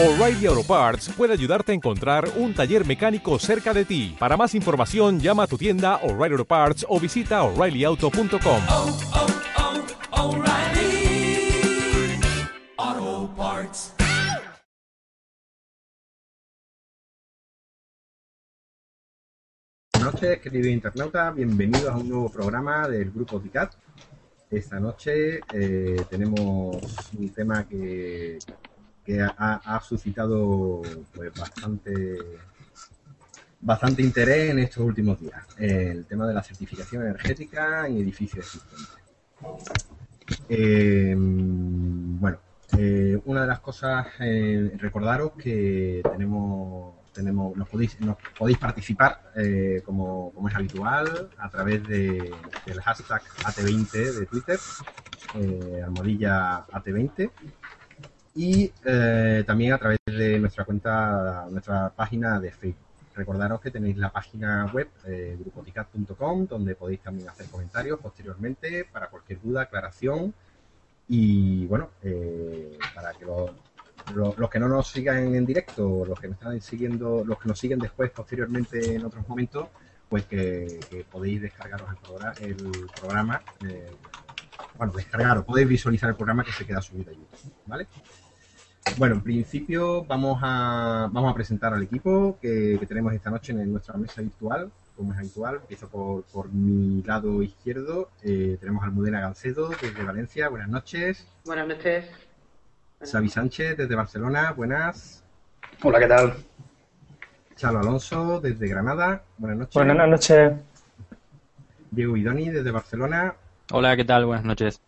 O'Reilly Auto Parts puede ayudarte a encontrar un taller mecánico cerca de ti. Para más información, llama a tu tienda O'Reilly Auto Parts o visita oreillyauto.com. oh, oh, Parts. Buenas noches, queridos internautas. Bienvenidos a un nuevo programa del Grupo DICAT. Esta noche eh, tenemos un tema que, que ha, suscitado pues, bastante, bastante interés en estos últimos días. El tema de la certificación energética en edificios existentes. Eh, bueno, eh, una de las cosas, eh, recordaros que tenemos, tenemos nos, podéis, participar, eh, como, como es habitual, a través de, del hashtag AT20 de Twitter, almohadilla AT20, y eh, también a través de nuestra cuenta, nuestra página de Facebook. Recordaros que tenéis la página web eh, grupoticat.com donde podéis también hacer comentarios posteriormente para cualquier duda, aclaración y bueno, eh, para que los, los, que no nos sigan en directo, los que nos están siguiendo, los que nos siguen después posteriormente en otros momentos, pues que, podéis descargaros el programa, el programa bueno, descargaros, podéis visualizar el programa que se queda subido a YouTube, ¿vale? Bueno, en principio vamos a, vamos a presentar al equipo que, que tenemos esta noche en nuestra mesa virtual, como es habitual. Empiezo por, por mi lado izquierdo. Eh, tenemos a Almudena Gancedo desde Valencia. Buenas noches. Buenas noches. Xavi Sánchez desde Barcelona. Buenas. Hola, ¿qué tal? Chalo Alonso desde Granada. Buenas noches. Buenas noches. Diego Idoni desde Barcelona. Hola, ¿qué tal? Buenas noches.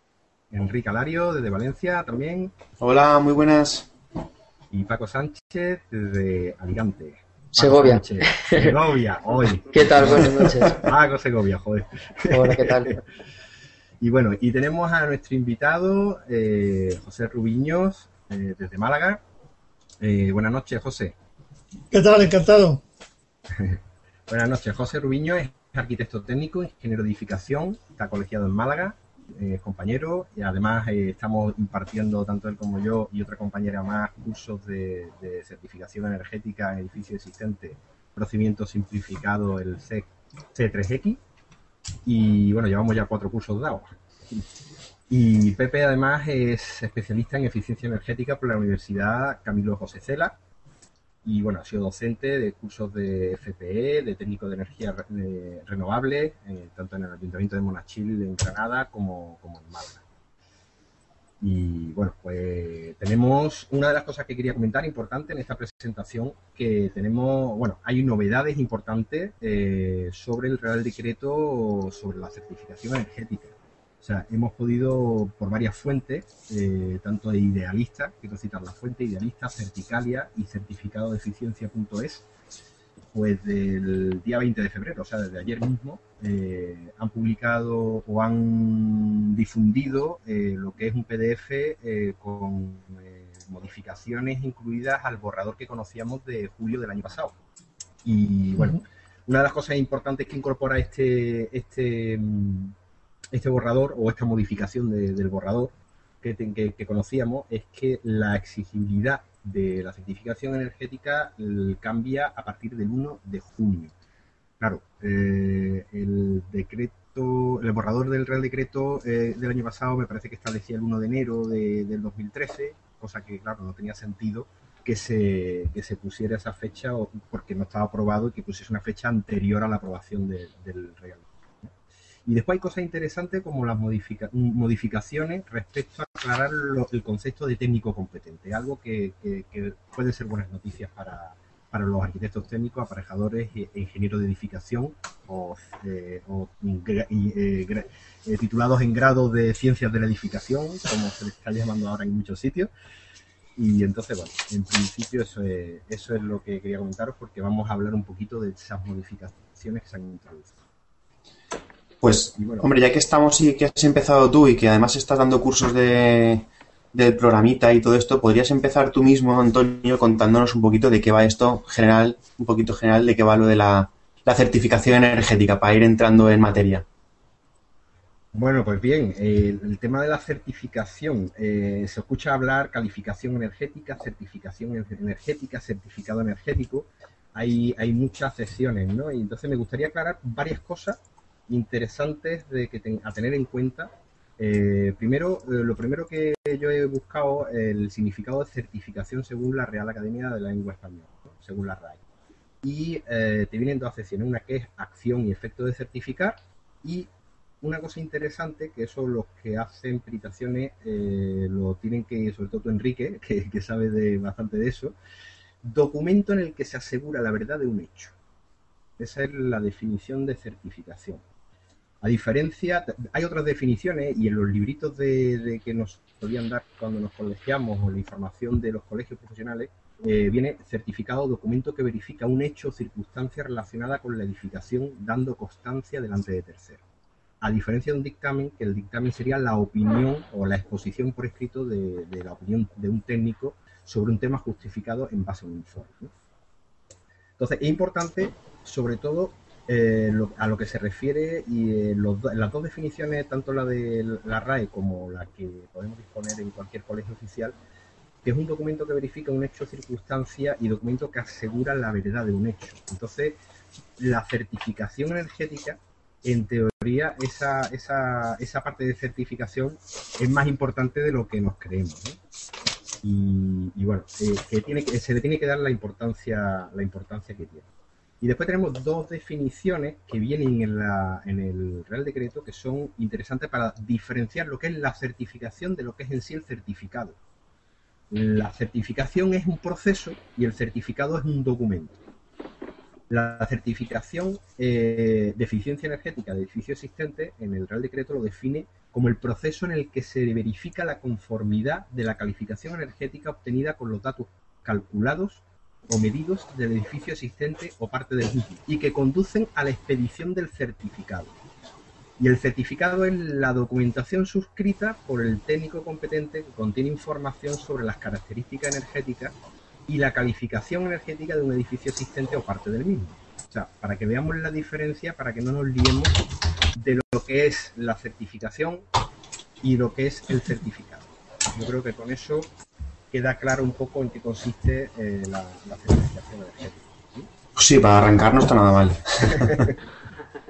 Enrique Alario desde Valencia también. Hola, muy buenas. Y Paco Sánchez desde Alicante. Paco Segovia. Sánchez, Segovia, hoy. ¿Qué tal? Buenas noches. Paco Segovia, joder. Hola, ¿qué tal? Y bueno, y tenemos a nuestro invitado, eh, José Rubiños, eh, desde Málaga. Eh, buenas noches, José. ¿Qué tal? Encantado. Buenas noches, José Rubiño es arquitecto técnico, ingeniero de edificación, está colegiado en Málaga, eh, es compañero y además eh, estamos impartiendo, tanto él como yo y otra compañera más, cursos de, certificación energética en edificios existentes, procedimiento simplificado, el C, C3X. Y bueno, llevamos ya cuatro cursos dados. Y Pepe además es especialista en eficiencia energética por la Universidad Camilo José Cela. Y bueno, ha sido docente de cursos de FPE, de técnico de energía renovable, eh, tanto en el Ayuntamiento de Monachil en Granada como, como en Málaga. Y bueno, pues tenemos una de las cosas que quería comentar importante en esta presentación, que tenemos, bueno, hay novedades importantes eh, sobre el Real Decreto sobre la certificación energética. O sea, hemos podido, por varias fuentes, eh, tanto de Idealista, quiero citar la fuente, Idealista, Certicalia y certificado de eficiencia.es, pues del día 20 de febrero, o sea, desde ayer mismo, eh, han publicado o han difundido eh, lo que es un PDF con modificaciones incluidas al borrador que conocíamos de julio del año pasado. Y bueno, una de las cosas importantes que incorpora este, este, mm, este borrador o esta modificación de- del borrador que, que- conocíamos es que la exigibilidad de la certificación energética cambia a partir del 1 de junio. Claro, eh, el decreto, el borrador del Real Decreto eh, del año pasado me parece que establecía el 1 de enero de- del 2013, cosa que, claro, no tenía sentido que se, que se pusiera esa fecha porque no estaba aprobado y que pusiese una fecha anterior a la aprobación de- del Real y después hay cosas interesantes como las modifica- modificaciones respecto a aclarar el concepto de técnico competente, algo que, puede ser buenas noticias para, para los arquitectos técnicos, aparejadores e e ingenieros de edificación o, eh, eh, eh, titulados en grado de ciencias de la edificación, como se les está llamando ahora en muchos sitios. Y entonces, bueno, en principio eso es, eso es lo que quería comentaros porque vamos a hablar un poquito de esas modificaciones que se han introducido. Pues, bueno. hombre, ya que estamos y que has empezado tú y que además estás dando cursos de, del programita y todo esto, ¿podrías empezar tú mismo, Antonio, contándonos un poquito de qué va esto general, un poquito general de qué va lo de la, la certificación energética para ir entrando en materia? Bueno, pues bien, el tema de la certificación. eh, se escucha hablar calificación energética, certificación en- energética, certificado energético. Hay, hay muchas secciones, ¿no? Y entonces me gustaría aclarar varias cosas interesantes de que ten- a tener en cuenta. Eh, primero, eh, lo primero que yo he buscado el significado de certificación según la Real Academia de la Lengua Española, según la RAE. Y eh, te vienen dos secciones, una que es acción y efecto de certificar y una cosa interesante, que eso los que hacen peritaciones lo tienen que, sobre todo tú Enrique, que, que sabe de, bastante de eso, documento en el que se asegura la verdad de un hecho. Esa es la definición de certificación. A diferencia, hay otras definiciones y en los libritos de, que nos podían dar cuando nos colegiamos o la información de los colegios profesionales, eh, viene certificado documento que verifica un hecho o circunstancia relacionada con la edificación dando constancia delante de terceros a diferencia de un dictamen, que el dictamen sería la opinión o la exposición por escrito de, la opinión de un técnico sobre un tema justificado en base a un informe. Entonces, es importante, sobre todo, eh, lo- a lo que se refiere y eh, las dos definiciones, tanto la de la RAE como la que podemos disponer en cualquier colegio oficial, que es un documento que verifica un hecho circunstancia y documento que asegura la verdad de un hecho. Entonces, la certificación energética en teoría esa, esa, esa parte de certificación es más importante de lo que nos creemos. Y, bueno, eh, que tiene se le tiene que dar la importancia, la importancia que tiene. Y después tenemos dos definiciones que vienen en, el Real Decreto que son interesantes para diferenciar lo que es la certificación de lo que es en sí el certificado. La certificación es un proceso y el certificado es un documento. La certificación eh, de eficiencia energética de edificio existente en el Real Decreto lo define como el proceso en el que se verifica la conformidad de la calificación energética obtenida con los datos calculados o medidos del edificio existente o parte del mismo y que conducen a la expedición del certificado. Y el certificado es la documentación suscrita por el técnico competente que contiene información sobre las características energéticas y la calificación energética de un edificio existente o parte del mismo. O sea, para que veamos la diferencia, para que no nos liemos de lo que es la certificación y lo que es el certificado. Yo creo que con eso queda claro un poco en qué consiste eh, la, la certificación energética. ¿sí? Sí, para arrancar no está nada mal.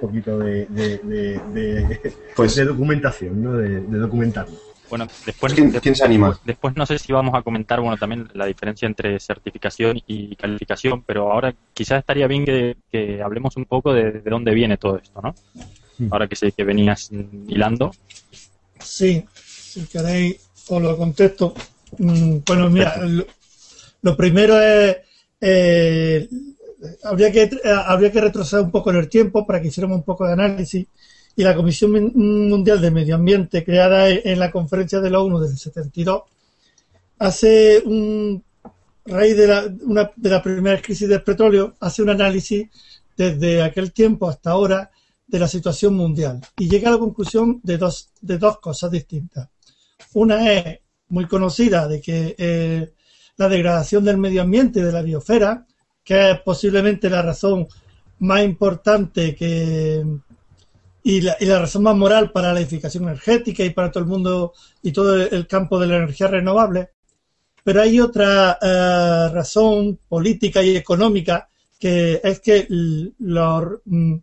Un poquito de, de, de, de- Pues de documentación, ¿no? De, de documentarnos. Bueno, después, ¿Quién- después- quién se anima? Después no sé si vamos a comentar, bueno, también la diferencia entre certificación y calificación, pero ahora quizás estaría bien que, que hablemos un poco de, de dónde viene todo esto, ¿no? Ahora que sé que venías hilando. Sí, si queréis os lo contesto. Mm, Bueno, mira, lo, lo primero es, eh, habría, que, eh, habría que retroceder un poco en el tiempo para que hiciéramos un poco de análisis. Y la Comisión Mun- Mundial de Medio Ambiente, creada en la conferencia de la ONU del 72, hace un, raíz de la, una, de la primera crisis del petróleo, hace un análisis desde aquel tiempo hasta ahora de la situación mundial y llega a la conclusión de dos, de dos cosas distintas. Una es muy conocida de que eh, la degradación del medio ambiente de la biosfera, que es posiblemente la razón más importante que y la, y la razón más moral para la edificación energética y para todo el mundo y todo el campo de la energía renovable. Pero hay otra eh, razón política y económica que es que l- los, mm,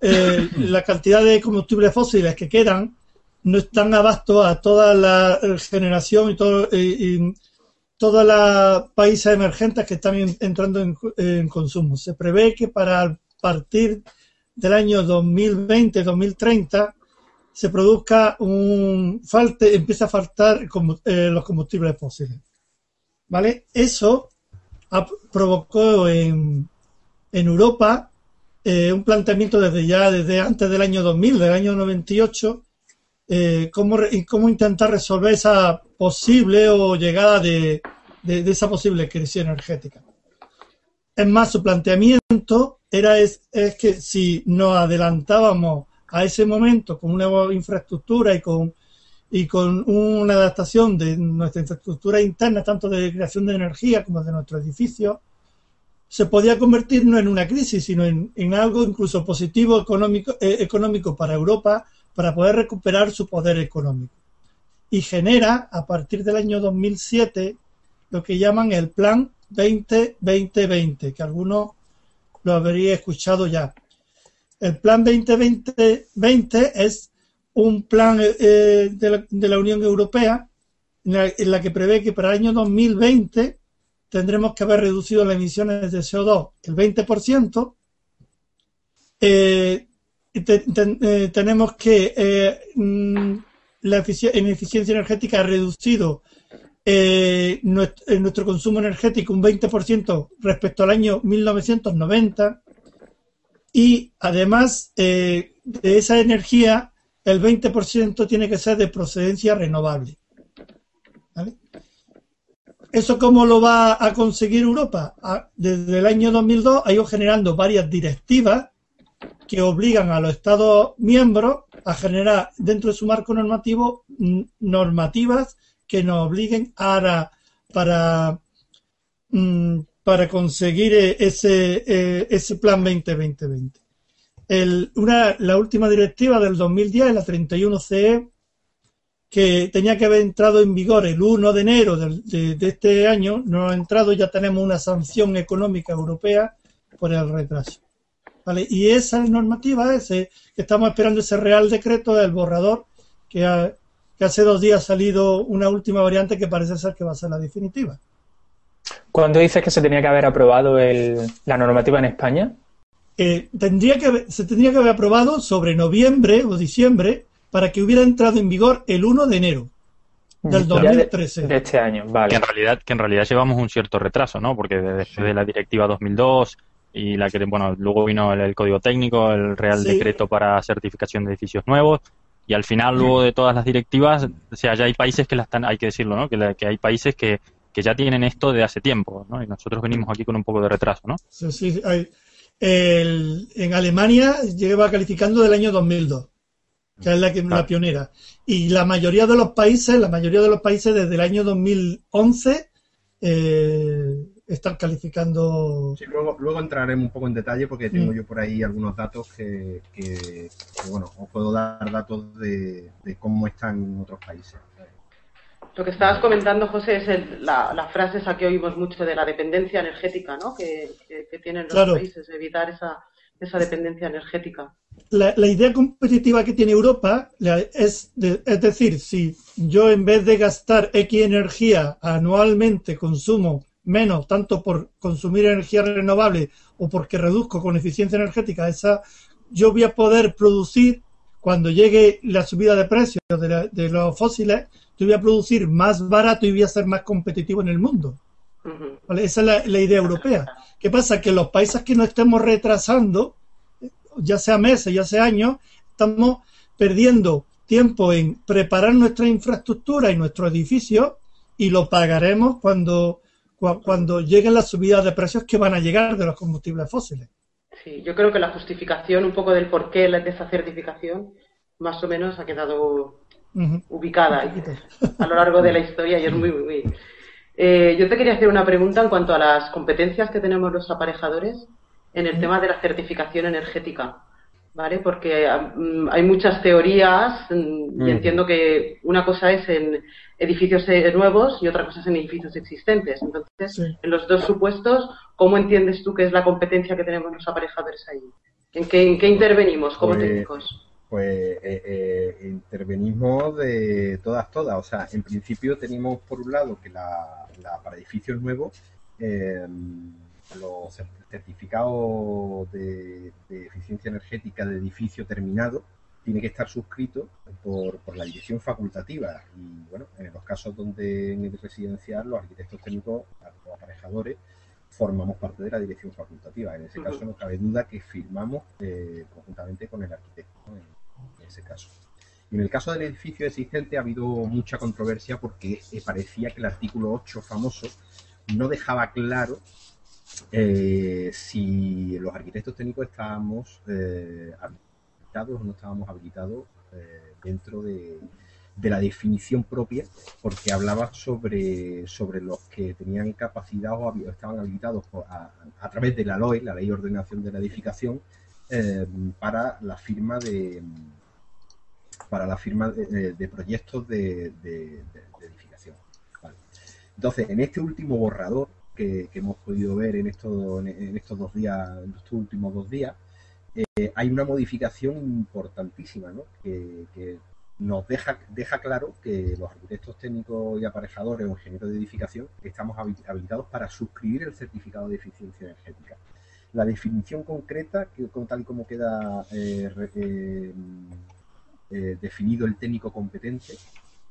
eh, la cantidad de combustibles fósiles que quedan no están abasto a toda la eh, generación y, todo, y, y todos los países emergentes que están en- entrando en, en consumo. Se prevé que para partir del año 2020-2030 se produzca un falte, empieza a faltar eh, los combustibles fósiles. ¿Vale? Eso ha- provocó en, en Europa eh, un planteamiento desde ya, desde antes del año 2000, del año 98, eh, cómo, y cómo intentar resolver esa posible o llegada de, de- esa posible crisis energética. Es más, su planteamiento era es, es que si nos adelantábamos a ese momento con una nueva infraestructura y con, y con una adaptación de nuestra infraestructura interna, tanto de creación de energía como de nuestros edificios, se podía convertir no en una crisis, sino en, en algo incluso positivo económico, eh, económico para Europa, para poder recuperar su poder económico. Y genera, a partir del año 2007, lo que llaman el Plan 2020, que algunos lo habría escuchado ya. El Plan 2020 es un plan eh, de, la, de, la, Unión Europea en la, en que prevé que para el año 2020 tendremos que haber reducido las emisiones de CO2 el 20%. Eh, eh, tenemos que eh, mm, la efici en eficiencia energética ha reducido eh, nuestro, nuestro, consumo energético un 20% respecto al año 1990 y además de esa energía el 20% tiene que ser de procedencia renovable. ¿Vale? ¿Eso cómo lo va a conseguir Europa? Desde el año 2002 ha ido generando varias directivas que obligan a los Estados miembros a generar dentro de su marco normativo normativas que nos obliguen a, para, para conseguir ese, ese plan 2020. El, una, la última directiva del 2010, la 31 CE, que tenía que haber entrado en vigor el 1 de enero de, este año, no ha entrado, ya tenemos una sanción económica europea por el retraso. ¿Vale? Y esa normativa, ese, que estamos esperando ese real decreto del borrador, que, ha, que hace dos días ha salido una última variante que parece ser que va a ser la definitiva. ¿Cuándo dices que se tenía que haber aprobado el, la normativa en España? Eh, tendría que, se tendría que haber aprobado sobre noviembre o diciembre para que hubiera entrado en vigor el 1 de enero del 2013. De, de, este año, vale. Que en realidad, que en realidad llevamos un cierto retraso, ¿no? Porque desde sí. de la directiva 2002 y la que, bueno, luego vino el, el código técnico, el Real sí. Decreto para certificación de edificios nuevos y al final, luego de todas las directivas, o sea, ya hay países que las están, hay que decirlo, ¿no? Que, la, que hay países que, que ya tienen esto de hace tiempo, ¿no? Y nosotros venimos aquí con un poco de retraso, ¿no? Sí, sí, hay, el, en Alemania lleva calificando del año 2002 que es la, que, claro. la pionera. Y la mayoría de los países, la mayoría de los países desde el año 2011 eh, están calificando. Sí, luego, luego entraremos un poco en detalle porque tengo mm. yo por ahí algunos datos que, que, que, bueno, os puedo dar datos de, de, cómo están en otros países. Lo que estabas comentando, José, es el, la, la, frase esa que oímos mucho de la dependencia energética, ¿no? Que, que tienen los claro. países, evitar esa, esa dependencia energética. La, la, idea competitiva que tiene Europa es, de, es decir, si yo en vez de gastar X energía anualmente consumo menos, tanto por consumir energía renovable o porque reduzco con eficiencia energética esa, yo voy a poder producir, cuando llegue la subida de precios de, la, de los fósiles, yo voy a producir más barato y voy a ser más competitivo en el mundo. Esa es la, la, idea europea. ¿Qué pasa? Que los países que nos estemos retrasando, ya sea meses, ya sea años, estamos perdiendo tiempo en preparar nuestra infraestructura y nuestro edificio y lo pagaremos cuando, cuando lleguen las subidas de precios que van a llegar de los combustibles fósiles. Sí, yo creo que la justificación un poco del porqué de esa certificación más o menos ha quedado uh -huh. ubicada a lo largo de la historia y es muy, muy, eh, yo te quería hacer una pregunta en cuanto a las competencias que tenemos los aparejadores en el tema de la certificación energética, ¿vale? Porque um, hay muchas teorías mm, y entiendo que una cosa es en edificios eh, nuevos y otra cosa es en edificios existentes. Entonces, sí. en los dos supuestos, ¿cómo entiendes tú que es la competencia que tenemos los aparejadores ahí? ¿En qué, en qué intervenimos como pues, técnicos? Pues eh, eh, intervenimos de todas, todas. O sea, en principio tenemos por un lado que la, la para edificios nuevos eh, los certificados de, de, eficiencia energética de edificio terminado tiene que estar suscrito por, por, la dirección facultativa y bueno, en los casos donde en el residencial los arquitectos técnicos, los aparejadores, formamos parte de la dirección facultativa. En ese uh -huh. caso no cabe duda que firmamos eh, conjuntamente con el arquitecto ¿no? en, en, ese caso. Y en el caso del edificio existente ha habido mucha controversia porque eh, parecía que el artículo 8 famoso no dejaba claro eh, si los arquitectos técnicos estábamos o no estábamos habilitados eh, dentro de, la definición propia, porque hablaba sobre, sobre los que tenían capacidad o estaban habilitados a, través de la LOE, la Ley de Ordenación de la Edificación, eh, para la firma de, para la firma de, proyectos de, edificación. Entonces, en este último borrador que, hemos podido ver en estos, en estos dos días, en estos últimos dos días, eh, hay una modificación importantísima, ¿no? que, nos deja, deja claro que los arquitectos técnicos y aparejadores o ingenieros de edificación estamos habilitados para suscribir el certificado de eficiencia energética. La definición concreta, que, tal y como queda eh, eh, definido el técnico competente,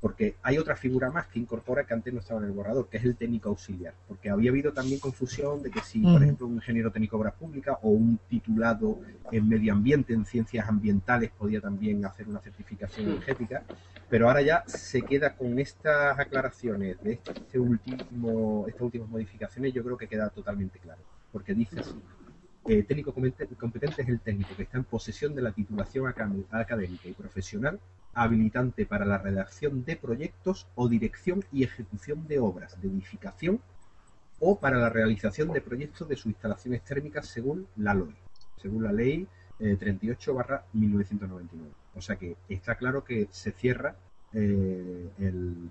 porque hay otra figura más que incorpora que antes no estaba en el borrador, que es el técnico auxiliar, porque había habido también confusión de que si, por ejemplo, un ingeniero técnico de obras públicas o un titulado en medio ambiente, en ciencias ambientales, podía también hacer una certificación energética, pero ahora ya se queda con estas aclaraciones de este último, estas últimas modificaciones, yo creo que queda totalmente claro, porque dice así, eh, técnico competente es el técnico que está en posesión de la titulación académica y profesional habilitante para la redacción de proyectos o dirección y ejecución de obras de edificación o para la realización de proyectos de sus instalaciones térmicas según la LOE, según la ley 38 eh, 1999. O sea que está claro que se cierra eh,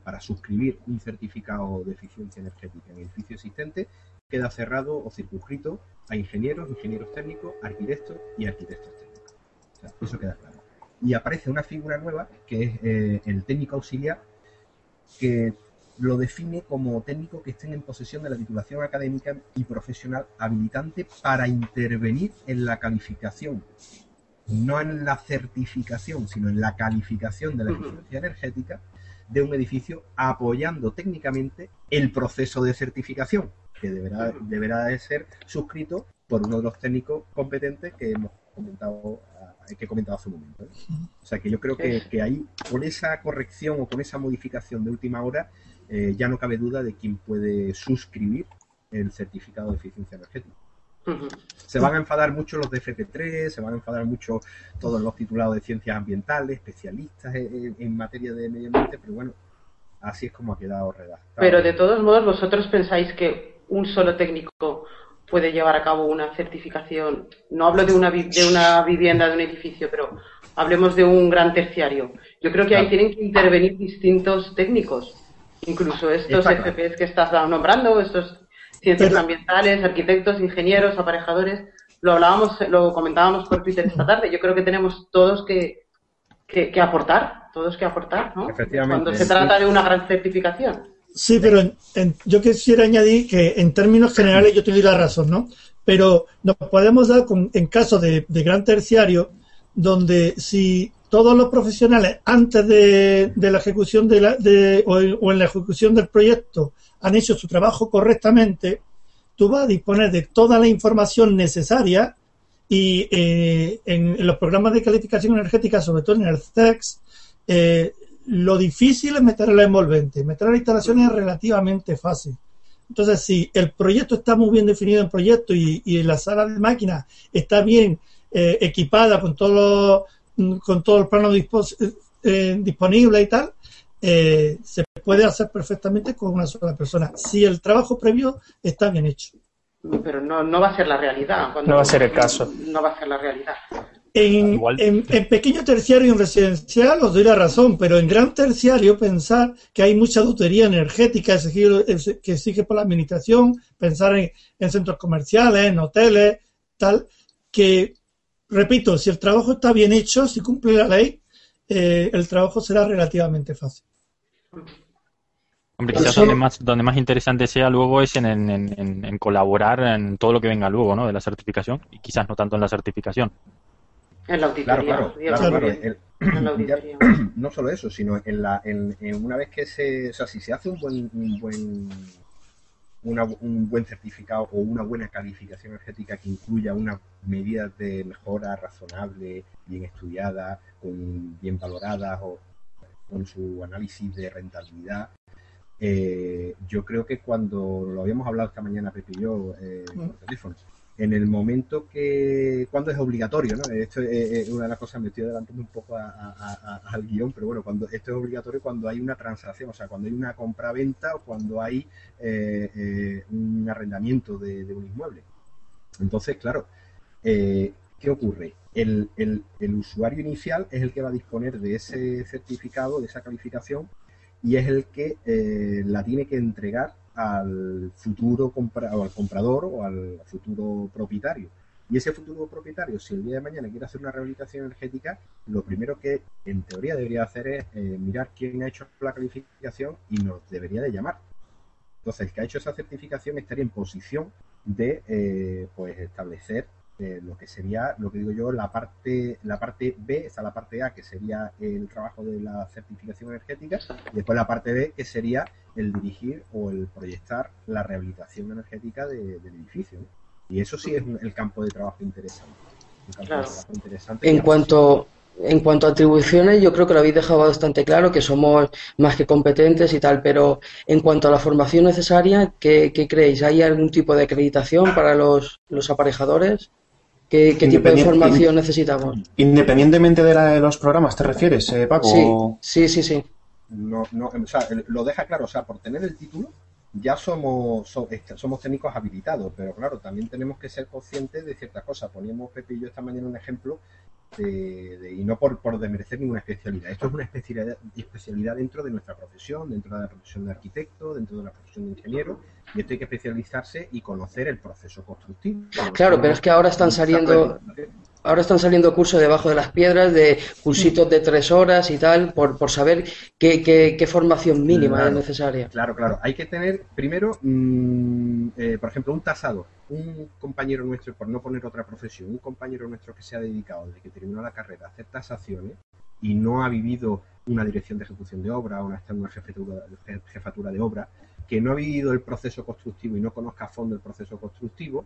para suscribir un certificado de eficiencia energética en edificio existente queda cerrado o circunscrito a ingenieros, ingenieros técnicos, arquitectos y arquitectos técnicos. O sea, eso queda claro. Y aparece una figura nueva que es eh, el técnico auxiliar, que lo define como técnico que estén en posesión de la titulación académica y profesional habilitante para intervenir en la calificación, no en la certificación, sino en la calificación de la eficiencia energética de un edificio, apoyando técnicamente el proceso de certificación que deberá, deberá de ser suscrito por uno de los técnicos competentes que hemos comentado que he comentado hace un momento. ¿eh? O sea que yo creo que, ahí, con esa corrección o con esa modificación de última hora, eh, ya no cabe duda de quién puede suscribir el certificado de eficiencia energética. Se van a enfadar mucho los de FP3, se van a enfadar mucho todos los titulados de ciencias ambientales, especialistas en materia de medio ambiente, pero bueno, así es como ha quedado redactado. Pero de todos modos, vosotros pensáis que un solo técnico puede llevar a cabo una certificación. No hablo de una, de una vivienda, de un edificio, pero hablemos de un gran terciario. Yo creo que ahí tienen que intervenir distintos técnicos, incluso estos FPs que estás nombrando, estos ciencias ambientales, arquitectos, ingenieros, aparejadores. Lo hablábamos, lo comentábamos por Twitter esta tarde. Yo creo que tenemos todos que, que, aportar, todos que aportar, ¿no? Cuando se trata de una gran certificación. Sí, pero yo quisiera añadir que en términos generales yo te la razón, ¿no? Pero nos podemos dar en caso de, gran terciario, donde si todos los profesionales antes de, la ejecución de, la, de o, en la ejecución del proyecto han hecho su trabajo correctamente, tú vas a disponer de toda la información necesaria y eh, en, los programas de calificación energética, sobre todo en el CEX, eh, lo difícil es meter la envolvente. Meter la instalación es relativamente fácil. Entonces, si el proyecto está muy bien definido en proyecto y, la sala de máquinas está bien eh, equipada con todo con todo el plano eh, disponible y tal, eh, se puede hacer perfectamente con una sola persona, si el trabajo previo está bien hecho. Pero no, no va a ser la realidad. no va a ser el caso. No va a ser la realidad. En, en, pequeño terciario y en residencial os doy la razón, pero en gran terciario pensar que hay mucha dutería energética que exige por la administración, pensar en, centros comerciales, en hoteles, tal, que, repito, si el trabajo está bien hecho, si cumple la ley, eh, el trabajo será relativamente fácil. Hombre, quizás donde más, donde más interesante sea luego es en, en, colaborar en todo lo que venga luego, ¿no? De la certificación, y quizás no tanto en la certificación. En la auditoría. Claro, no solo eso, sino en, la, en, una vez que se, o sea, si se hace un buen, un buen un buen certificado o una buena calificación energética que incluya unas medidas de mejora razonable, bien estudiadas, bien valoradas o con su análisis de rentabilidad. Eh, yo creo que cuando lo habíamos hablado esta mañana Pepe y yo eh, por teléfono, en el momento que, cuando es obligatorio, ¿no? Esto es, una de las cosas, me estoy adelantando un poco al guion, pero bueno, cuando esto es obligatorio cuando hay una transacción, o sea, cuando hay una compra-venta o cuando hay eh, eh, un arrendamiento de, un inmueble. Entonces, claro, eh, ¿qué ocurre? el, usuario inicial es el que va a disponer de ese certificado, de esa calificación, y es el que la tiene que entregar al futuro compra o al comprador o al futuro propietario. Y ese futuro propietario, si el día de mañana quiere hacer una rehabilitación energética, lo primero que en teoría debería hacer es eh, mirar quién ha hecho la calificación y nos debería de llamar. Entonces, el que ha hecho esa certificación estaría en posición de eh, pues establecer eh, lo que sería, lo que digo yo, la parte, la parte B, está la parte A, que sería el trabajo de la certificación energética, y después la parte B, que sería el dirigir o el proyectar la rehabilitación energética del edificio. Y eso sí es el campo de trabajo interesante. en cuanto en cuanto a atribuciones, yo creo que lo habéis dejado bastante claro, que somos más que competentes y tal, pero en cuanto a la formación necesaria, ¿qué, creéis? ¿Hay algún tipo de acreditación para los, los aparejadores? ¿Qué, tipo de formación necesitamos? Independientemente de, los programas, ¿te refieres, eh, Paco? Sí, sí, sí. No, no, o sea, lo deja claro, o sea, por tener el título, ya somos, somos técnicos habilitados, pero claro, también tenemos que ser conscientes de ciertas cosas. Poníamos Pepe y yo esta mañana un ejemplo de, y no por, por desmerecer ninguna especialidad. Esto es una especialidad, especialidad dentro de nuestra profesión, dentro de la profesión de arquitecto, dentro de la profesión de ingeniero, y esto hay que especializarse y conocer el proceso constructivo. Claro, pero es que ahora están saliendo ahora están saliendo cursos debajo de las piedras, de cursitos de tres horas y tal, por, por saber qué, qué, formación mínima es necesaria. Claro, claro. Hay que tener, primero, mm, eh, por ejemplo, un tasador. Un compañero nuestro, por no poner otra profesión, un compañero nuestro que se ha dedicado desde que terminó la carrera a hacer tasaciones y no ha vivido una dirección de ejecución de obra o no está en una jefatura, jefatura de obra, que no ha vivido el proceso constructivo y no conozca a fondo el proceso constructivo,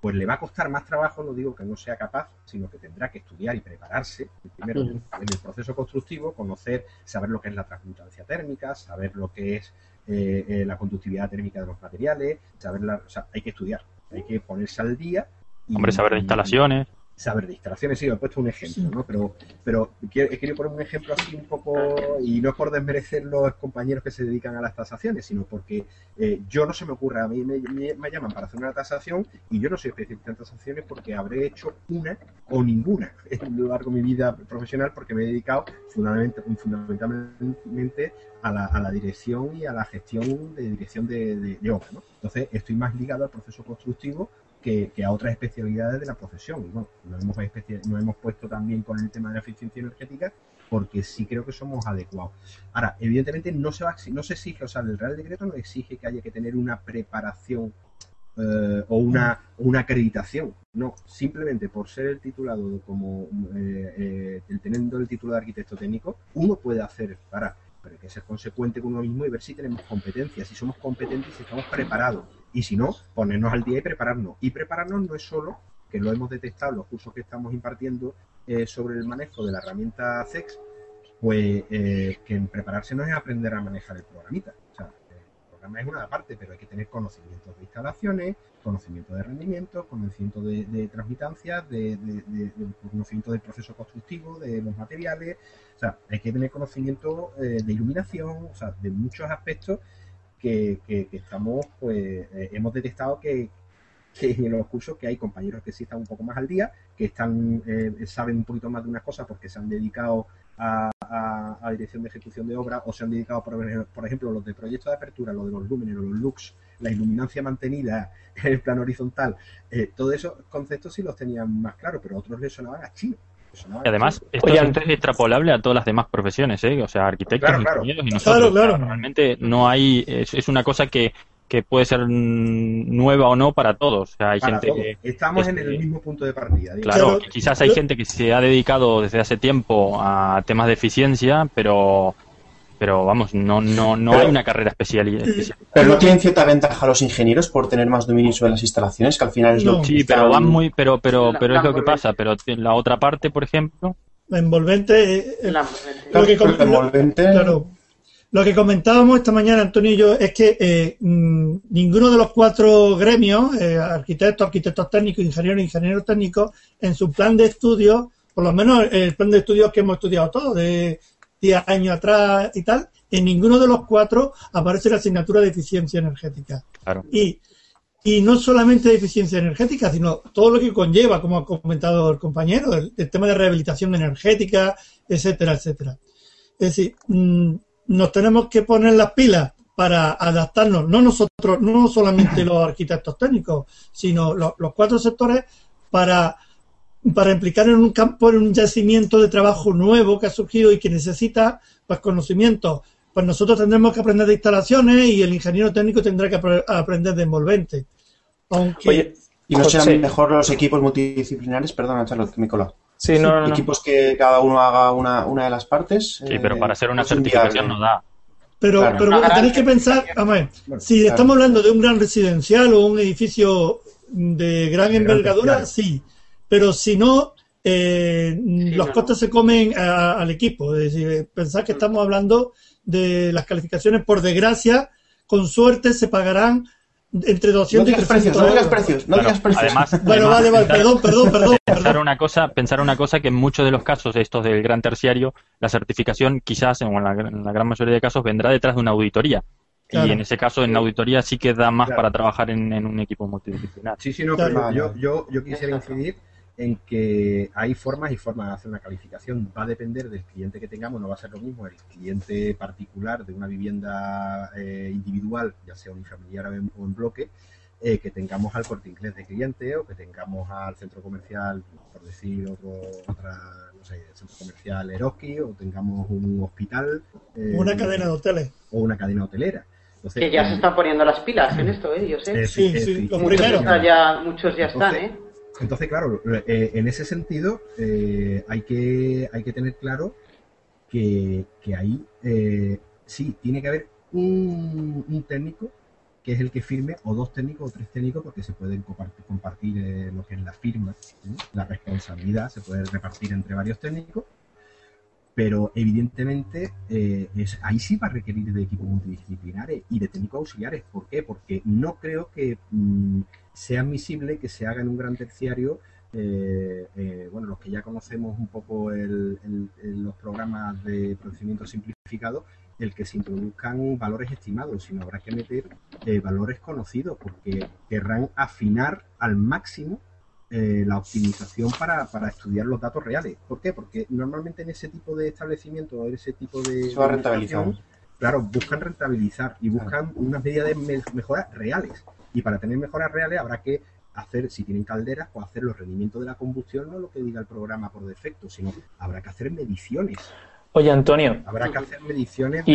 pues le va a costar más trabajo, no digo que no sea capaz, sino que tendrá que estudiar y prepararse, primero en el proceso constructivo, conocer, saber lo que es la transmutancia térmica, saber lo que es eh, eh, la conductividad térmica de los materiales, saber la, o sea, hay que estudiar, hay que ponerse al día. Hombre, saber de instalaciones saber de instalaciones, sí, he puesto un ejemplo, ¿no? Pero, pero he querido poner un ejemplo así un poco, y no es por desmerecer los compañeros que se dedican a las tasaciones, sino porque eh, yo no se me ocurre, a mí me, me, llaman para hacer una tasación y yo no soy especialista en tasaciones porque habré hecho una o ninguna en lo largo de mi vida profesional porque me he dedicado fundamentalmente a la, a la dirección y a la gestión de dirección de, de, de obra, ¿no? Entonces estoy más ligado al proceso constructivo que, a otras especialidades de la profesión. Bueno, nos hemos, nos hemos puesto también con el tema de la eficiencia energética porque sí creo que somos adecuados. Ahora, evidentemente no se, va, no se exige, o sea, el Real Decreto no exige que haya que tener una preparación eh, o una, una acreditación. No, simplemente por ser el titulado como eh, eh, teniendo el título de arquitecto técnico, uno puede hacer para pero hay que ser consecuente con uno mismo y ver si tenemos competencias, si somos competentes y si estamos preparados. Y si no, ponernos al día y prepararnos. Y prepararnos no es solo, que lo hemos detectado en los cursos que estamos impartiendo eh, sobre el manejo de la herramienta CEX, pues eh, que en prepararse no es aprender a manejar el programita. O sea, el programa es una parte, pero hay que tener conocimientos de instalaciones, conocimiento de rendimiento, conocimiento de, transmitancia, de, conocimiento del proceso constructivo, de los materiales. O sea, hay que tener conocimiento eh, de iluminación, o sea, de muchos aspectos que, estamos, pues, eh, hemos detectado que, en los cursos que hay compañeros que sí están un poco más al día, que están eh, saben un poquito más de unas cosas porque se han dedicado a, dirección de ejecución de obra o se han dedicado, por, por ejemplo, los de proyectos de apertura, los de los lúmenes, los lux, la iluminancia mantenida en el plano horizontal, eh, todos esos conceptos sí los tenían más claros, pero otros les sonaban a chino. Y además, esto es extrapolable a todas las demás profesiones, ¿eh? O sea, arquitectos, ingenieros y nosotros. Realmente no hay, es, una cosa que, que puede ser nueva o no para todos. O sea, hay gente Estamos en el este, mismo punto de partida. Claro, quizás hay gente que se ha dedicado desde hace tiempo a temas de eficiencia, pero pero vamos, no, no, no hay una carrera especial, Pero no tienen cierta ventaja los ingenieros por tener más dominio sobre las instalaciones, que al final es lo Sí, pero van muy, pero, pero, pero es lo que pasa. Pero la otra parte, por ejemplo. La envolvente. Eh, lo, que claro, lo que comentábamos esta mañana, Antonio y yo, es que eh, mm, ninguno de los cuatro gremios, eh, arquitectos, arquitectos técnicos, ingenieros, ingenieros técnicos, en su plan de estudio, por lo menos el plan de estudios que hemos estudiado todos, de 10 años atrás y tal, en ninguno de los cuatro aparece la asignatura de eficiencia energética. Y y no solamente de eficiencia energética, sino todo lo que conlleva, como ha comentado el compañero, el, tema de rehabilitación energética, etcétera, etcétera. Es decir, mm, nos tenemos que poner las pilas para adaptarnos, no nosotros, no solamente los arquitectos técnicos, sino los, cuatro sectores para, para implicar en un campo, en un yacimiento de trabajo nuevo que ha surgido y que necesita pues conocimientos pues nosotros tendremos que aprender de instalaciones y el ingeniero técnico tendrá que aprender de envolvente. Oye, ¿y no serán mejor los equipos multidisciplinares? Perdona, Charlotte, me he Sí, no, Equipos que cada uno haga una, una de las partes. Sí, pero para hacer una certificación no da. Pero, pero bueno, tenéis que pensar, a ver, si estamos hablando de un gran residencial o un edificio de gran envergadura, sí. Pero si no, eh, los costes se comen al equipo. Es decir, pensad que estamos hablando de las calificaciones, por desgracia, con suerte se pagarán entre 200 no y 300 precios, No digas precios, no digas precios. Además, bueno, vale, vale, perdón, perdón, perdón. Pensar una cosa, pensar una cosa que en muchos de los casos estos del gran terciario, la certificación quizás en la, gran mayoría de casos vendrá detrás de una auditoría. Y en ese caso, en la auditoría sí que da más para trabajar en, un equipo multidisciplinar. Sí, sí, no, pero yo, yo, yo quisiera incidir en que hay formas y formas de hacer una calificación. Va a depender del cliente que tengamos, no va a ser lo mismo el cliente particular de una vivienda eh, individual, ya sea unifamiliar o en, bloque, eh, que tengamos al corte inglés de cliente o que tengamos al centro comercial, por decir otro, otra, no sé, centro comercial Eroski o tengamos un hospital. Eh, una cadena de hoteles. O una cadena hotelera. que ya se están poniendo las pilas en esto, ¿eh? Yo sé. sí, sí, lo primero. Ya, muchos ya están, ¿eh? Entonces, claro, eh, en ese sentido eh, hay, que, hay que tener claro que, ahí eh, sí, tiene que haber un, técnico que es el que firme, o dos técnicos o tres técnicos, porque se pueden compartir, lo que es la firma, la responsabilidad, se puede repartir entre varios técnicos, pero evidentemente es, ahí sí va a requerir de equipos multidisciplinares y de técnicos auxiliares. ¿Por qué? Porque no creo que... Mm, sea admisible que se haga en un gran terciario, eh, eh, bueno, los que ya conocemos un poco los programas de procedimiento simplificado, el que se introduzcan valores estimados, sino habrá que meter eh, valores conocidos, porque querrán afinar al máximo la optimización para, para, estudiar los datos reales. ¿Por qué? Porque normalmente en ese tipo de establecimiento o en ese tipo de... Se va a rentabilizar. Claro, buscan rentabilizar y buscan unas medidas de mejoras reales. Y para tener mejoras reales habrá que hacer, si tienen calderas, pues hacer los rendimientos de la combustión, no lo que diga el programa por defecto, sino habrá que hacer mediciones. Oye, Antonio. Habrá que hacer mediciones de,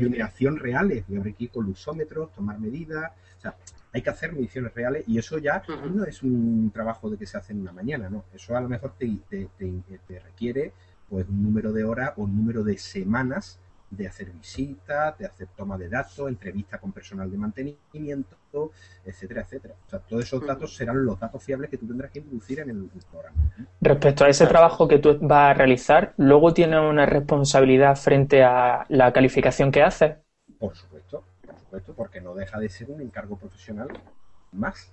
iluminación reales, habrá que ir con lusómetros, tomar medidas, o sea, hay que hacer mediciones reales y eso ya no es un trabajo de que se hace en una mañana, ¿no? Eso a lo mejor te, te, te requiere pues un número de horas o un número de semanas de hacer visitas, de hacer toma de datos, entrevista con personal de mantenimiento, etcétera, etcétera. O sea, todos esos datos serán los datos fiables que tú tendrás que introducir en el, programa. Respecto a ese trabajo que tú vas a realizar, ¿luego tienes una responsabilidad frente a la calificación que haces? Por supuesto, supuesto, porque no deja de ser un encargo profesional más.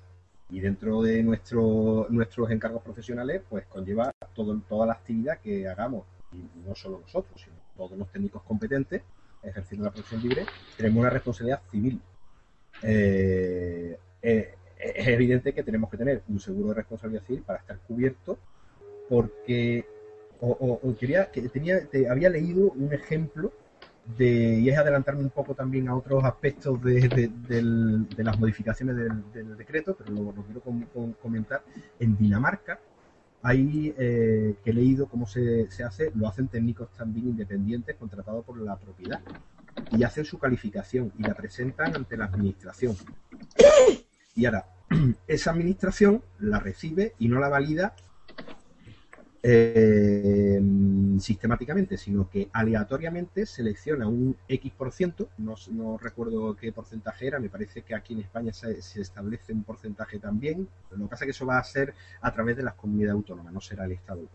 Y dentro de nuestro, nuestros encargos profesionales, pues conlleva todo, toda la actividad que hagamos, y no solo nosotros, sino todos los técnicos competentes ejerciendo la profesión libre, tenemos una responsabilidad civil. Eh, eh, es evidente que tenemos que tener un seguro de responsabilidad civil para estar cubierto, porque o, quería que tenía te había leído un ejemplo y es adelantarme un poco también a otros aspectos de, las modificaciones del, decreto, pero lo, quiero comentar. En Dinamarca hay eh, que he leído cómo se, hace, lo hacen técnicos también independientes contratados por la propiedad y hacen su calificación y la presentan ante la administración. Y ahora, esa administración la recibe y no la valida eh, sistemáticamente, sino que aleatoriamente selecciona un X por ciento, no, recuerdo qué porcentaje era, me parece que aquí en España se, establece un porcentaje también, lo que pasa es que eso va a ser a través de las comunidades autónomas, no será el Estado.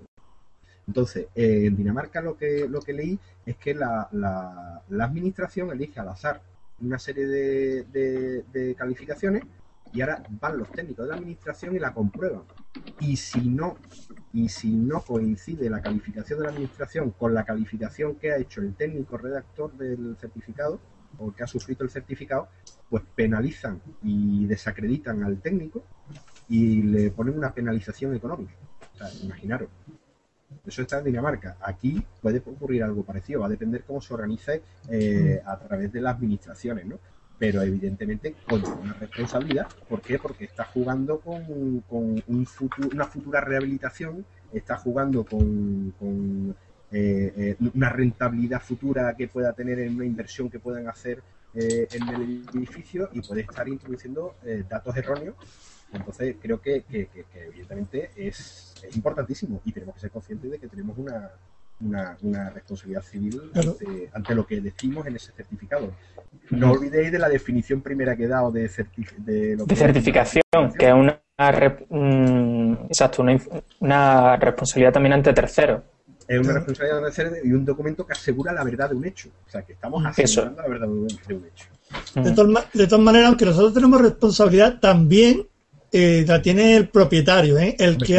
Entonces, eh, en Dinamarca lo que, leí es que la, administración elige al azar una serie de calificaciones y ahora van los técnicos de la administración y la comprueban. Y si no, y si no coincide la calificación de la administración con la calificación que ha hecho el técnico redactor del certificado, o que ha suscrito el certificado, pues penalizan y desacreditan al técnico y le ponen una penalización económica. O sea, imaginaros. Eso está en Dinamarca. Aquí puede ocurrir algo parecido. Va a depender cómo se organice eh, a través de las administraciones, ¿no? Pero evidentemente con una responsabilidad. ¿Por qué? Porque está jugando con, un futuro, una futura rehabilitación, está jugando con, eh, eh, una rentabilidad futura que pueda tener en una inversión que puedan hacer en el edificio y puede estar introduciendo datos erróneos entonces, creo que, evidentemente es, importantísimo y tenemos que ser conscientes de que tenemos una, una, responsabilidad civil ante, lo que decimos en ese certificado. No olvidéis de la definición primera que he dado de, de, certificación, que es una, exacto, una, responsabilidad también ante terceros. Es una responsabilidad ante terceros y un documento que asegura la verdad de un hecho. O sea, que estamos asegurando la verdad de un, hecho. De, de todas maneras, aunque nosotros tenemos responsabilidad, también eh, la tiene el propietario, ¿eh? el, que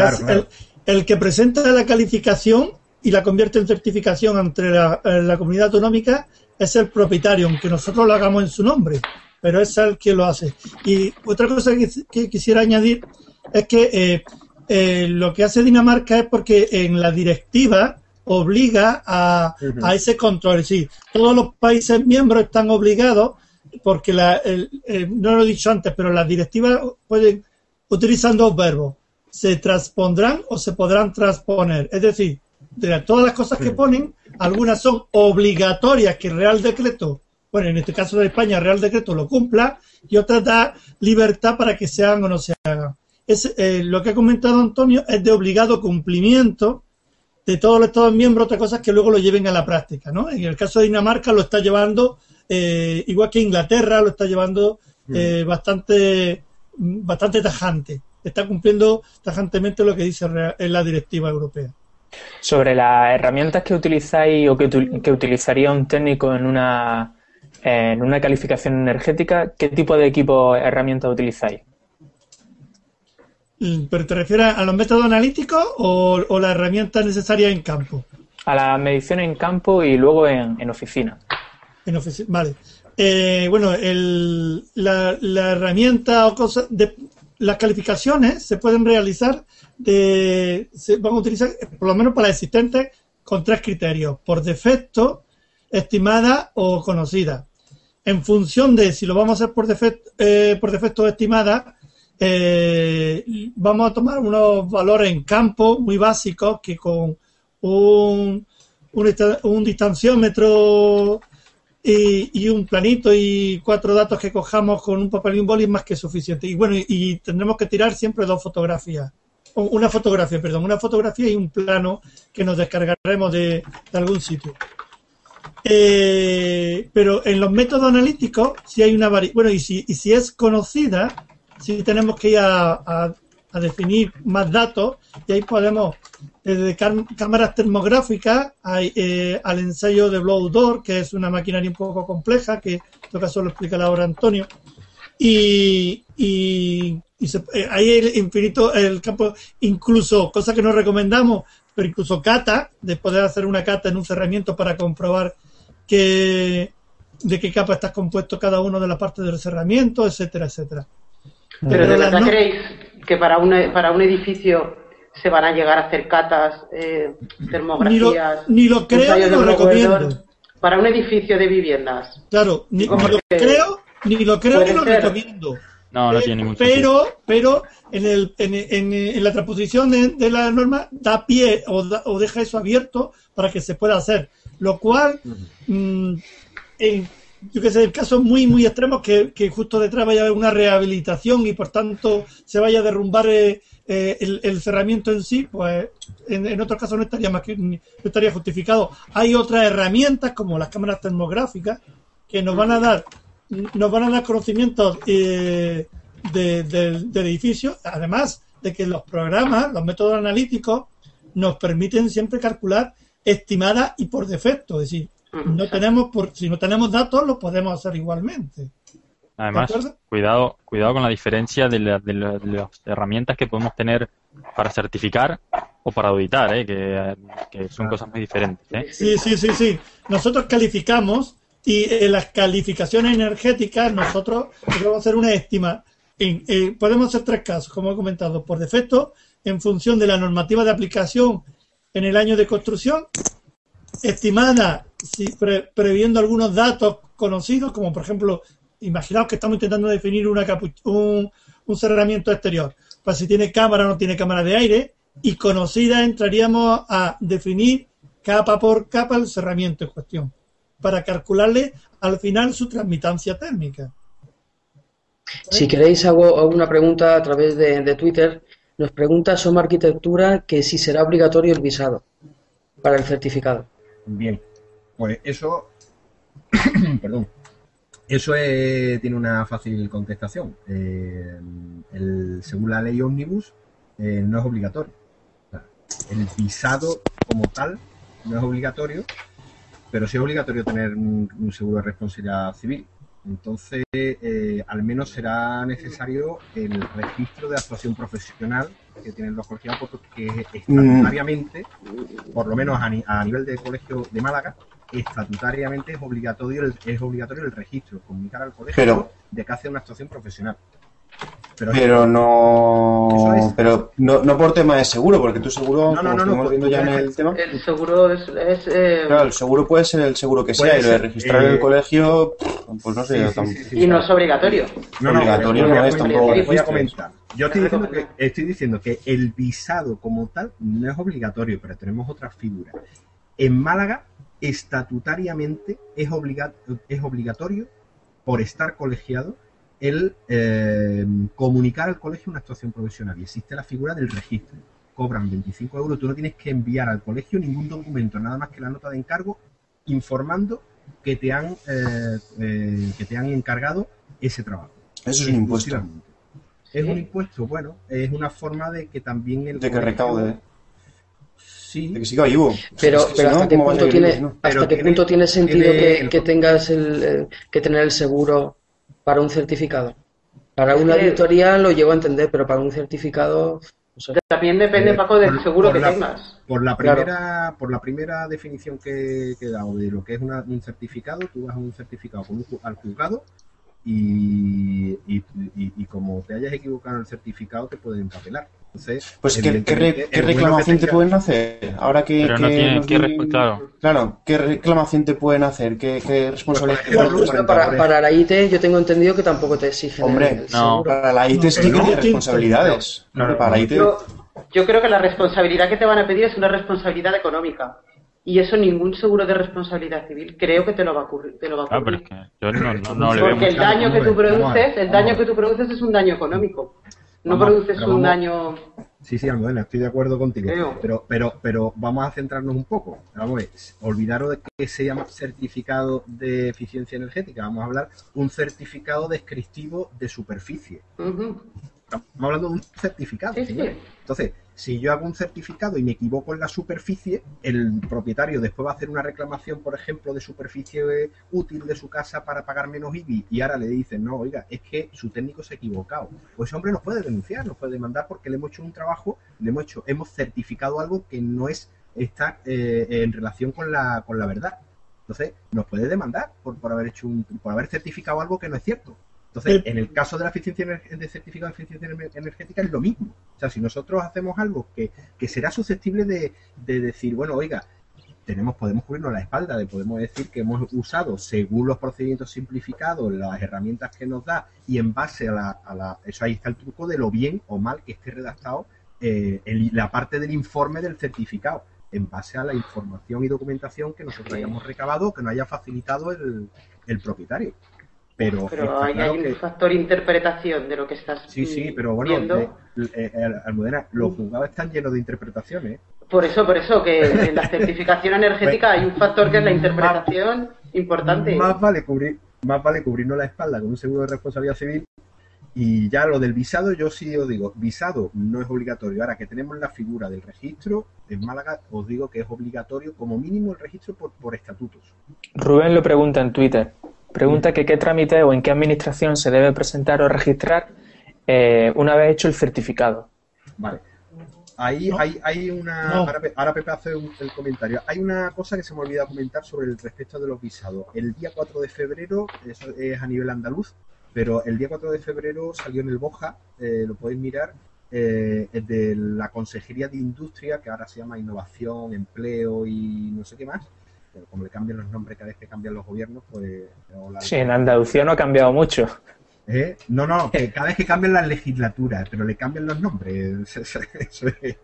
El, que presenta la calificación y la convierte en certificación entre la, la, comunidad autonómica es el propietario, aunque nosotros lo hagamos en su nombre, pero es el que lo hace. Y otra cosa que, quisiera añadir es que eh, eh, lo que hace Dinamarca es porque en la directiva obliga a, a ese control. Es decir, todos los países miembros están obligados, porque la, no lo he dicho antes, pero las directivas pueden utilizan dos verbos. Se transpondrán o se podrán transponer. Es decir, de todas las cosas que ponen, algunas son obligatorias que el Real Decreto, bueno, en este caso de España, el Real Decreto lo cumpla, y otras da libertad para que se hagan o no se hagan. Es, eh, lo que ha comentado Antonio es de obligado cumplimiento de todos los Estados miembros, otras cosas que luego lo lleven a la práctica, ¿no? En el caso de Dinamarca lo está llevando, eh, igual que Inglaterra, lo está llevando eh, bastante bastante tajante. Está cumpliendo tajantemente lo que dice la directiva europea. Sobre las herramientas que utilizáis o que, que utilizaría un técnico en una, en una calificación energética, ¿qué tipo de equipo herramientas utilizáis? Mm, ¿Pero te refieres a los métodos analíticos o, o las herramientas necesarias en campo? A la medición en campo y luego en, en oficina. En oficina, vale. Eh, bueno, el, la, herramienta o cosas de las calificaciones se pueden realizar de, se van a utilizar por lo menos para existentes con tres criterios: por defecto, estimada o conocida. En función de si lo vamos a hacer por defecto, eh, por defecto estimada, eh, vamos a tomar unos valores en campo muy básicos que con un, un distanciómetro y, un planito y cuatro datos que cojamos con un papel y un boli es más que suficiente. Y bueno, y, tendremos que tirar siempre dos fotografías. Una fotografía, perdón, una fotografía y un plano que nos descargaremos de, algún sitio. Eh, pero en los métodos analíticos, si hay una bueno, y si, y si es conocida, si tenemos que ir a, a definir más datos y ahí podemos desde cámaras termográficas eh, al ensayo de blow door que es una maquinaria un poco compleja que en todo caso lo explica ahora Antonio. Y, y, eh, hay el infinito el campo incluso cosa que no recomendamos pero incluso cata de poder hacer una cata en un cerramiento para comprobar que de qué capa está compuesto cada uno de las partes del cerramiento etcétera etcétera. Pero de verdad creéis que para un, para un edificio se van a llegar a hacer catas, eh, termografías. Ni lo, creo ni lo recomiendo. Para un edificio de viviendas. Claro, ni, lo creo, ni lo creo ni lo recomiendo. No, no tiene ningún pero, Pero en, el, en, en, la transposición de, la norma da pie o, o, deja eso abierto para que se pueda hacer. Lo cual, mm, en yo que sé, el caso muy, muy extremo que, que justo detrás vaya a haber una rehabilitación y por tanto se vaya a derrumbar eh, eh, el, cerramiento en sí, pues en, en otros casos no estaría más que no estaría justificado. Hay otras herramientas como las cámaras termográficas que nos van a dar nos van a dar conocimientos eh, del edificio, además de que los programas, los métodos analíticos nos permiten siempre calcular estimada y por defecto, es decir, no tenemos por, si no tenemos datos, lo podemos hacer igualmente. Además, cuidado, cuidado con la diferencia de, las herramientas que podemos tener para certificar o para auditar, ¿eh? que, son cosas muy diferentes. ¿eh? Sí, sí, sí, sí. Nosotros calificamos Y en las calificaciones energéticas, nosotros podemos hacer una estima. Eh, podemos hacer tres casos, como he comentado, por defecto, en función de la normativa de aplicación en el año de construcción, estimada si, previendo algunos datos conocidos, como por ejemplo, imaginaos que estamos intentando definir una un, un cerramiento exterior, pues si tiene cámara o no tiene cámara de aire, y conocida entraríamos a definir capa por capa el cerramiento en cuestión, para calcularle al final su transmitancia térmica. Si queréis hago, una pregunta a través de, Twitter. Nos pregunta Soma Arquitectura que si será obligatorio el visado para el certificado. Bien, pues eso, perdón, eso tiene una fácil contestación. Eh, el, según la ley Omnibus, eh, no es obligatorio. el visado como tal no es obligatorio, pero sí es obligatorio tener un, seguro de responsabilidad civil. Entonces, eh, al menos será necesario el registro de actuación profesional que tienen los colegiados, porque estatutariamente, por lo menos a, nivel de colegio de Málaga, estatutariamente es obligatorio el, es obligatorio el registro, comunicar al colegio de que hace una actuación profesional. Pero, no. Pero no, no por tema de seguro, porque tu seguro, no, no, no, estamos viendo ya en el tema. El seguro es. Eh, claro, el seguro puede ser el seguro que sea, y lo de registrar en el eh, colegio, pues no sé. y no es obligatorio. No, no, obligatorio no, es tampoco. Voy a comentar. Yo estoy diciendo, que, estoy diciendo que el visado como tal no es obligatorio, pero tenemos otras figuras. En Málaga, estatutariamente, es, es obligatorio, por estar colegiado, el eh, comunicar al colegio una actuación profesional y existe la figura del registro. Cobran 25 euros, tú no tienes que enviar al colegio ningún documento, nada más que la nota de encargo informando que te han, eh, eh, que te han encargado ese trabajo. Eso es un impuesto. Es un impuesto, bueno, es una forma de que también el... De que recaude. Sí. De que siga vivo. Pero, ¿hasta, qué punto, tiene, ¿hasta qué punto tiene sentido que, que, tengas el, que tener el seguro para un certificado. Para una auditoría lo llevo a entender, pero para un certificado. También depende, eh, Paco, del seguro que tengas. Por la primera, por la primera definición que, he dado de lo que es un certificado, tú vas a un certificado con al juzgado y, y, como te hayas equivocado en el certificado te pueden empapelar. Entonces, pues ¿qué, qué, reclamación te pueden hacer? Ahora que, Pero no tienen que claro. claro, ¿qué reclamación te pueden hacer? ¿Qué, qué responsabilidad pues, para, para, la IT yo tengo entendido que tampoco te exigen. Hombre, no. para la IT sí que tiene responsabilidades. No, para la IT. Yo, yo creo que la responsabilidad que te van a pedir es una responsabilidad económica. Y eso ningún seguro de responsabilidad civil creo que te lo va a ocurrir. Te lo va a ocurrir. Ah, pero es que yo no, no, le Porque el daño que tú produces, el daño que tú produces es un daño económico. No produces un daño. Sí, sí, Almudena, estoy de acuerdo contigo. Pero, pero, pero vamos a centrarnos un poco. Vamos a ver, olvidaros de que se llama certificado de eficiencia energética. Vamos a hablar un certificado descriptivo de superficie. Estamos hablando de un certificado. Entonces, si yo hago un certificado y me equivoco en la superficie, el propietario después va a hacer una reclamación, por ejemplo, de superficie útil de su casa para pagar menos IBI y ahora le dicen, no, oiga, es que su técnico se ha equivocado. Pues ese hombre nos puede denunciar, nos puede demandar porque le hemos hecho un trabajo, le hemos hecho, hemos certificado algo que no es está eh, en relación con la, con la verdad. Entonces, nos puede demandar por, por haber hecho un, por haber certificado algo que no es cierto. Entonces, en el caso de la eficiencia de certificado de eficiencia energética es lo mismo. O sea, si nosotros hacemos algo que, será susceptible de, decir, bueno, oiga, tenemos, podemos cubrirnos la espalda, de podemos decir que hemos usado, según los procedimientos simplificados, las herramientas que nos da, y en base a la, eso ahí está el truco de lo bien o mal que esté redactado eh, la parte del informe del certificado, en base a la información y documentación que nosotros hayamos recabado, que nos haya facilitado el, el propietario. Pero, hay, un factor interpretación de lo que estás Sí, sí, pero bueno, eh, eh, Almudena, los juzgados están llenos de interpretaciones. Por eso, por eso, que en la certificación energética hay un factor que es la interpretación importante. Más vale cubrir, más vale cubrirnos la espalda con un seguro de responsabilidad civil y ya lo del visado, yo sí os digo, visado no es obligatorio. Ahora que tenemos la figura del registro, en Málaga os digo que es obligatorio como mínimo el registro por, por estatutos. Rubén lo pregunta en Twitter. Pregunta que qué trámite o en qué administración se debe presentar o registrar eh, una vez hecho el certificado. Vale. Ahí hay, hay una. Ahora, Pepe hace el comentario. Hay una cosa que se me olvidó comentar sobre el respecto de los visados. El día 4 de febrero, eso es a nivel andaluz, pero el día 4 de febrero salió en el Boja, eh, lo podéis mirar, eh, de la Consejería de Industria, que ahora se llama Innovación, Empleo y no sé qué más. Pero como le cambian los nombres cada vez que cambian los gobiernos, pues. Sí, en Andalucía no ha cambiado mucho. ¿Eh? No, no, que cada vez que cambian las legislaturas, pero le cambian los nombres.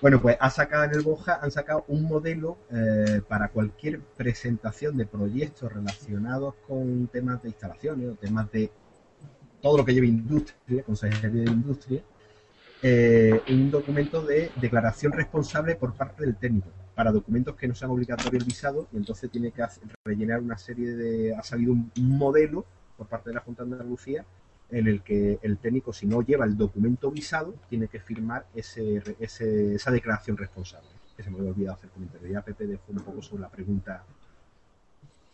bueno, pues ha sacado en el Boja, han sacado un modelo eh, para cualquier presentación de proyectos relacionados con temas de instalaciones o temas de todo lo que lleve industria, consejería de industria, eh, un documento de declaración responsable por parte del técnico para documentos que no sean obligatorios el visado y entonces tiene que rellenar una serie de ha salido un modelo por parte de la Junta de Andalucía en el que el técnico, si no lleva el documento visado, tiene que firmar ese, esa declaración responsable. Que se me había olvidado hacer comentario. Ya Pepe dejó un poco sobre la pregunta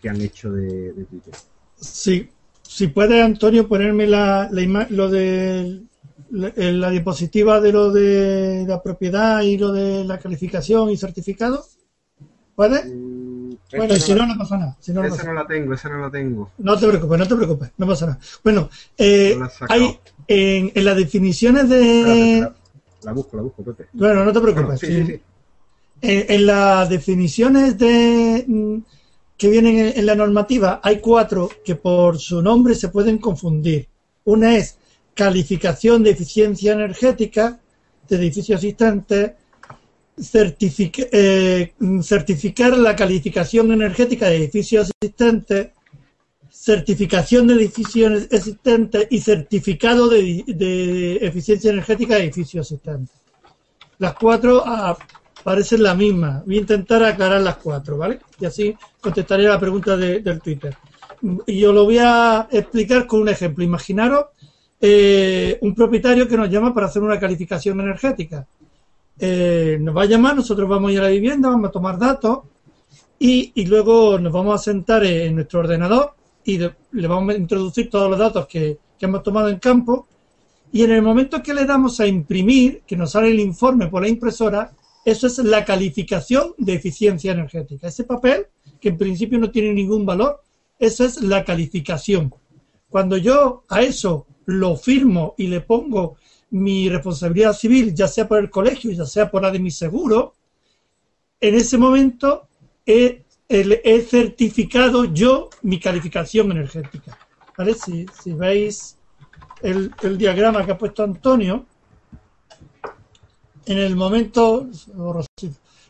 que han hecho de, Twitter. Sí, si puede Antonio ponerme la, la lo de la, diapositiva de lo de la propiedad y lo de la calificación y certificado. ¿Puede? Mm, bueno, y si no, no pasa nada. esa no la tengo, esa no la tengo. No te preocupes, no te preocupes, no pasa nada. Bueno, eh, hay en, en, las definiciones de... la, busco, la busco, Pepe. Bueno, no te preocupes. sí, sí, En, las definiciones de mm, que vienen en, la normativa hay cuatro que por su nombre se pueden confundir. Una es calificación de eficiencia energética de edificios existentes, eh, certificar la calificación energética de edificios existentes, certificación de edificios existentes y certificado de, eficiencia energética de edificios existentes. Las cuatro ah, parecen la misma. Voy a intentar aclarar las cuatro, ¿vale? Y así contestaré la pregunta del Twitter. Yo lo voy a explicar con un ejemplo. Imaginaros eh, un propietario que nos llama para hacer una calificación energética. Eh, nos va a llamar, nosotros vamos a ir a la vivienda, vamos a tomar datos y, luego nos vamos a sentar en nuestro ordenador y le vamos a introducir todos los datos que, hemos tomado en campo y en el momento que le damos a imprimir, que nos sale el informe por la impresora, eso es la calificación de eficiencia energética. Ese papel, que en principio no tiene ningún valor, eso es la calificación. Cuando yo a eso lo firmo y le pongo mi responsabilidad civil, ya sea por el colegio, ya sea por la de mi seguro, en ese momento he, certificado yo mi calificación energética. ¿Vale? Si, veis el, diagrama que ha puesto Antonio, en el momento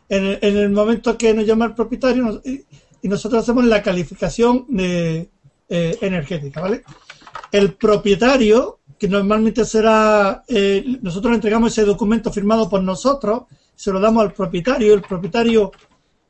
en el, momento que nos llama el propietario y, nosotros hacemos la calificación eh, energética, ¿vale? El propietario que normalmente será, eh, nosotros entregamos ese documento firmado por nosotros, se lo damos al propietario, el propietario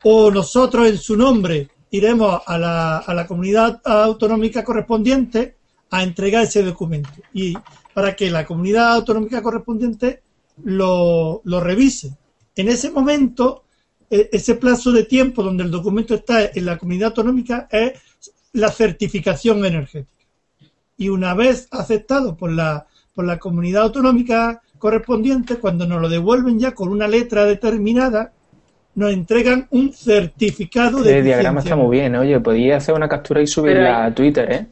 o nosotros en su nombre iremos a la, a la comunidad autonómica correspondiente a entregar ese documento y para que la comunidad autonómica correspondiente lo, lo revise. En ese momento, e, ese plazo de tiempo donde el documento está en la comunidad autonómica es la certificación energética y una vez aceptado por la, por la comunidad autonómica correspondiente, cuando nos lo devuelven ya con una letra determinada, nos entregan un certificado de. El diagrama está muy bien, oye, podía hacer una captura y subirla a Twitter, ¿eh?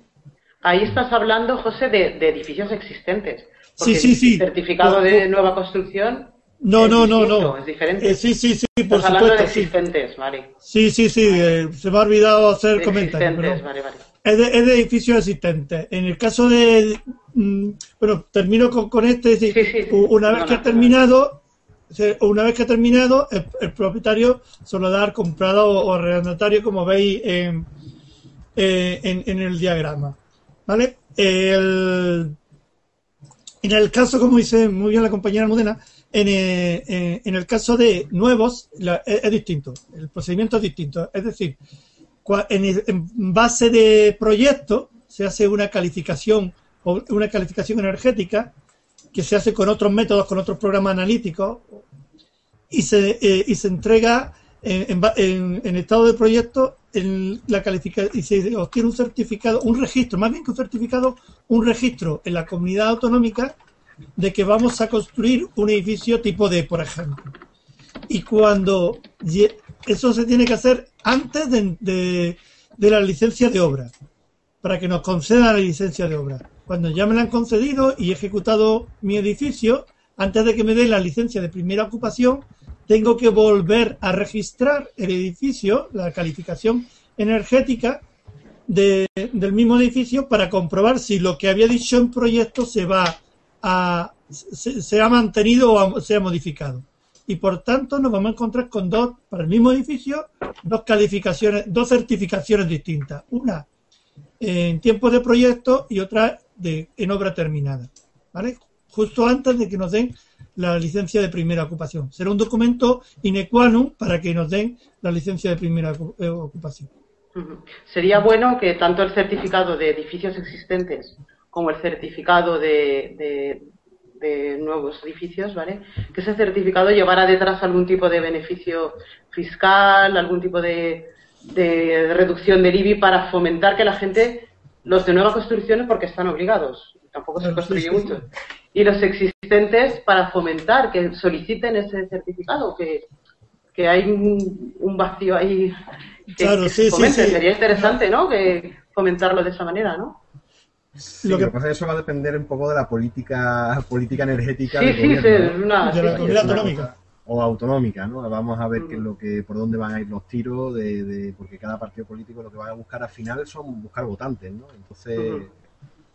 Ahí estás hablando, José, de, edificios existentes. sí, sí, sí. certificado de nueva construcción. No, no, no, no. Es diferente. Eh, sí, sí, sí, por Estás hablando de existentes, vale. Sí, sí, sí. Eh, se me ha olvidado hacer comentarios. Vale, vale es de, es de edificios existentes. En el caso de. Mm, bueno, termino con, con este. Es decir, una vez que ha terminado. Una vez que ha terminado, el, propietario se lo da al comprado o, arrendatario, como veis en, eh, en, en, el diagrama. ¿Vale? El, en el caso, como dice muy bien la compañera Mudena, en, eh, en el caso de nuevos es, es, distinto. El procedimiento es distinto. Es decir, en, base de proyecto se hace una calificación o una calificación energética que se hace con otros métodos, con otros programas analíticos y se, eh, y se entrega en, en, estado de proyecto en la calificación y se obtiene un certificado, un registro, más bien que un certificado, un registro en la comunidad autonómica de que vamos a construir un edificio tipo D, por ejemplo. Y cuando eso se tiene que hacer antes de, la licencia de obra, para que nos concedan la licencia de obra. Cuando ya me la han concedido y he ejecutado mi edificio, antes de que me den la licencia de primera ocupación, tengo que volver a registrar el edificio, la calificación energética del mismo edificio para comprobar si lo que había dicho en proyecto se va a se, ha mantenido o se ha modificado. Y por tanto nos vamos a encontrar con dos, para el mismo edificio, dos calificaciones, dos certificaciones distintas. Una en tiempo de proyecto y otra de, en obra terminada. ¿Vale? Justo antes de que nos den la licencia de primera ocupación. Será un documento inequanum para que nos den la licencia de primera eh, ocupación. Sería bueno que tanto el certificado de edificios existentes como el certificado de, nuevos edificios, ¿vale? Que ese certificado llevara detrás algún tipo de beneficio fiscal, algún tipo de, reducción del IBI para fomentar que la gente, los de nuevas construcciones, porque están obligados, tampoco se construye mucho, y los existentes para fomentar que soliciten ese certificado, que, hay un, vacío ahí que, claro, sí, sí, Sería interesante, ¿no? Que fomentarlo de esa manera, ¿no? Lo que pasa es que eso va a depender un poco de la política política energética sí, sí, de la comunidad autonómica. O autonómica, ¿no? Vamos a ver qué es lo que por dónde van a ir los tiros de, porque cada partido político lo que va a buscar al final son buscar votantes, ¿no? Entonces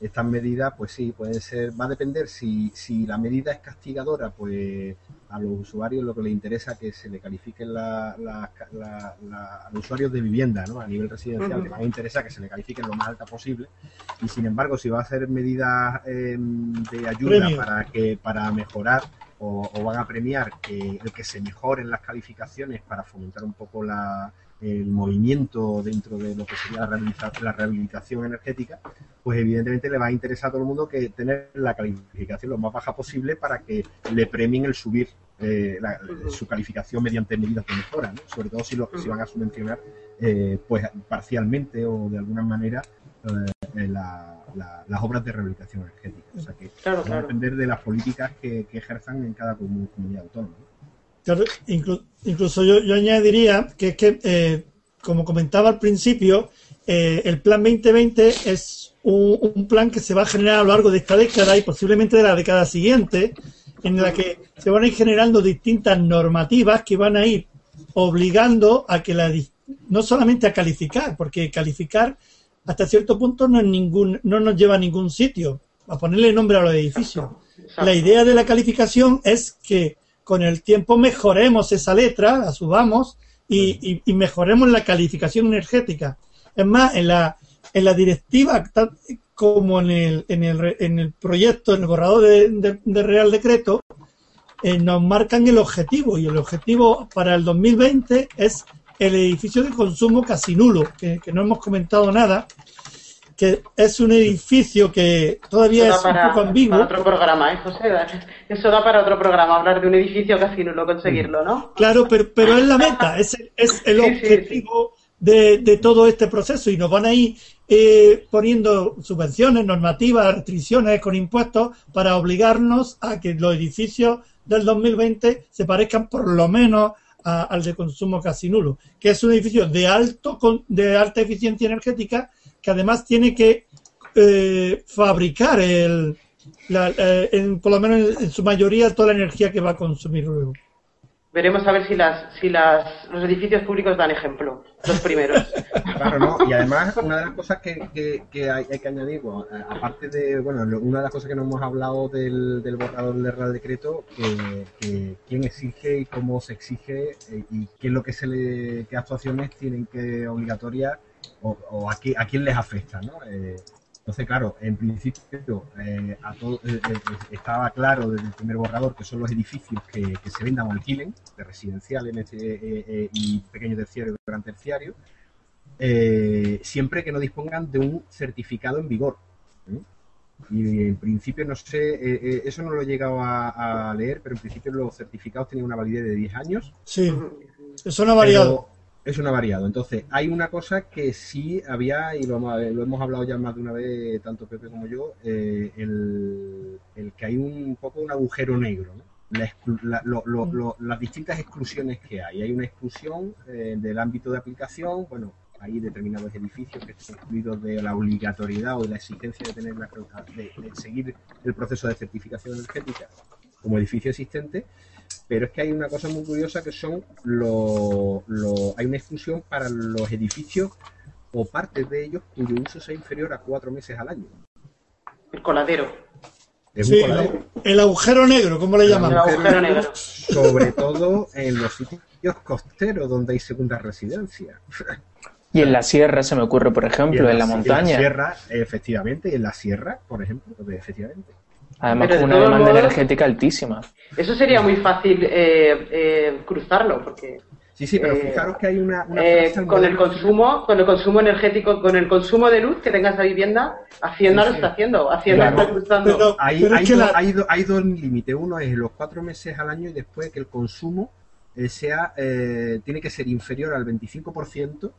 estas medidas, pues sí, pueden ser, va a depender si, si la medida es castigadora, pues a los usuarios lo que les interesa que se le califiquen la, a los usuarios de vivienda, ¿no? A nivel residencial, que les interesa que se le califiquen lo más alta posible. Y sin embargo, si va a hacer medidas em, de ayuda para que para mejorar o, o, van a premiar que el que se mejoren las calificaciones para fomentar un poco la el movimiento dentro de lo que sería la rehabilitación, energética, pues evidentemente le va a interesar a todo el mundo que tener la calificación lo más baja posible para que le premien el subir eh, su calificación mediante medidas de mejora, sobre todo si, lo, si van a subvencionar eh, pues parcialmente o de alguna manera eh, las obras de rehabilitación energética. O sea que va a depender de las políticas que, ejerzan en cada comunidad autónoma incluso yo, añadiría que es que, eh, como comentaba al principio, eh, el Plan 2020 es un, plan que se va a generar a lo largo de esta década y posiblemente de la década siguiente, en la que se van a ir generando distintas normativas que van a ir obligando a que la no solamente a calificar, porque calificar hasta cierto punto no, es ningún, no nos lleva a ningún sitio, a ponerle nombre a los edificios. La idea de la calificación es que con el tiempo mejoremos esa letra, la subamos y, mejoremos la calificación energética. Es más, en la, en la directiva, como en el, en el, en el proyecto, en el borrador de, Real Decreto, eh, nos marcan el objetivo y el objetivo para el 2020 es el edificio de consumo casi nulo, que no hemos comentado nada, que es un edificio que todavía es un poco ambiguo. Para otro programa, ¿eh, José? Eso da para otro programa, hablar de un edificio casi nulo, conseguirlo, ¿no? Claro, pero, pero es la meta, es, es el objetivo De, de, todo este proceso y nos van a ir eh, poniendo subvenciones, normativas, restricciones con impuestos para obligarnos a que los edificios del 2020 se parezcan por lo menos al de consumo casi nulo, que es un edificio de alto de alta eficiencia energética que además tiene que eh, fabricar el, eh, por lo menos en su mayoría toda la energía que va a consumir luego. Veremos a ver si las si las los edificios públicos dan ejemplo, los primeros. Claro, ¿no? Y además, una de las cosas que, que, hay, que añadir, aparte de, bueno, una de las cosas que no hemos hablado del, del borrador del Real Decreto, que, quién exige y cómo se exige eh, y qué es lo que se le, qué actuaciones tienen que obligatorias o, a, quién les afecta, ¿no? Eh, entonces, claro, en principio eh, a todo, eh, estaba claro desde el primer borrador que son los edificios que, se vendan o alquilen, de residencial y pequeño terciario y gran terciario, siempre que no dispongan de un certificado en vigor. Y en principio, no sé, eso no lo he llegado a, leer, pero en principio los certificados tenían una validez de 10 años. Sí, eso no ha variado Es una variado. Entonces, hay una cosa que sí había, y lo, lo hemos hablado ya más de una vez, tanto Pepe como yo, eh, el, que hay un poco un agujero negro, las distintas exclusiones que hay. Hay una exclusión eh, del ámbito de aplicación, bueno, hay determinados edificios que están excluidos de la obligatoriedad o de la exigencia de tener la, de, de seguir el proceso de certificación energética como edificio existente pero es que hay una cosa muy curiosa que son los... hay una exclusión para los edificios o partes de ellos cuyo uso sea inferior a cuatro meses al año. El coladero. sí, El, agujero negro, ¿cómo le llaman? El agujero negro. Sobre todo en los sitios costeros donde hay segundas residencias. Y en la sierra se me ocurre, por ejemplo, en, la, montaña. En la sierra, efectivamente, y en la sierra, por ejemplo, efectivamente. Además, con una demanda energética altísima. Eso sería muy fácil eh, eh, cruzarlo, porque. Sí, sí, pero eh, fijaros que hay una. con el consumo, con el consumo energético, con el consumo de luz que tenga esa vivienda, Hacienda lo está haciendo. Hacienda está cruzando. hay, hay, hay, dos límites. Uno es los cuatro meses al año y después que el consumo sea tiene que ser inferior al 25%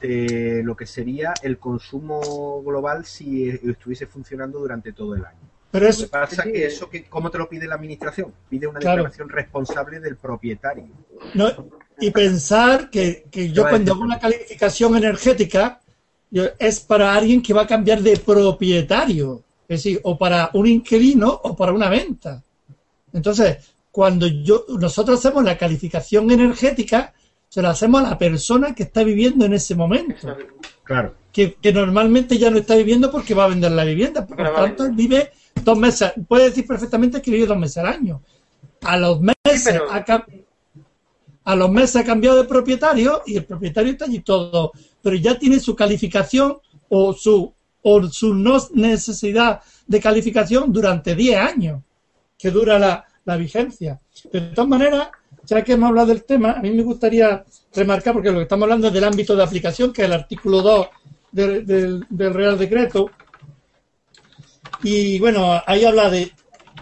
de lo que sería el consumo global si estuviese funcionando durante todo el año. Pero es, pasa que eso, que, ¿cómo te lo pide la administración? Pide una declaración responsable del propietario. No, y pensar que, yo cuando hago una calificación energética es para alguien que va a cambiar de propietario, es decir, o para un inquilino o para una venta. Entonces, cuando yo nosotros hacemos la calificación energética, se la hacemos a la persona que está viviendo en ese momento. Claro. Que, que normalmente ya no está viviendo porque va a vender la vivienda. Por lo tanto, él vive dos meses, puede decir perfectamente que vive dos meses al año. A los meses, ha, a los meses ha cambiado de propietario y el propietario está allí todo, pero ya tiene su calificación o su, o su no necesidad de calificación durante 10 años, que dura la, la vigencia. de todas maneras, ya que hemos hablado del tema, a mí me gustaría remarcar, porque lo que estamos hablando es del ámbito de aplicación, que es el artículo 2 del Real Decreto, y bueno, ahí habla de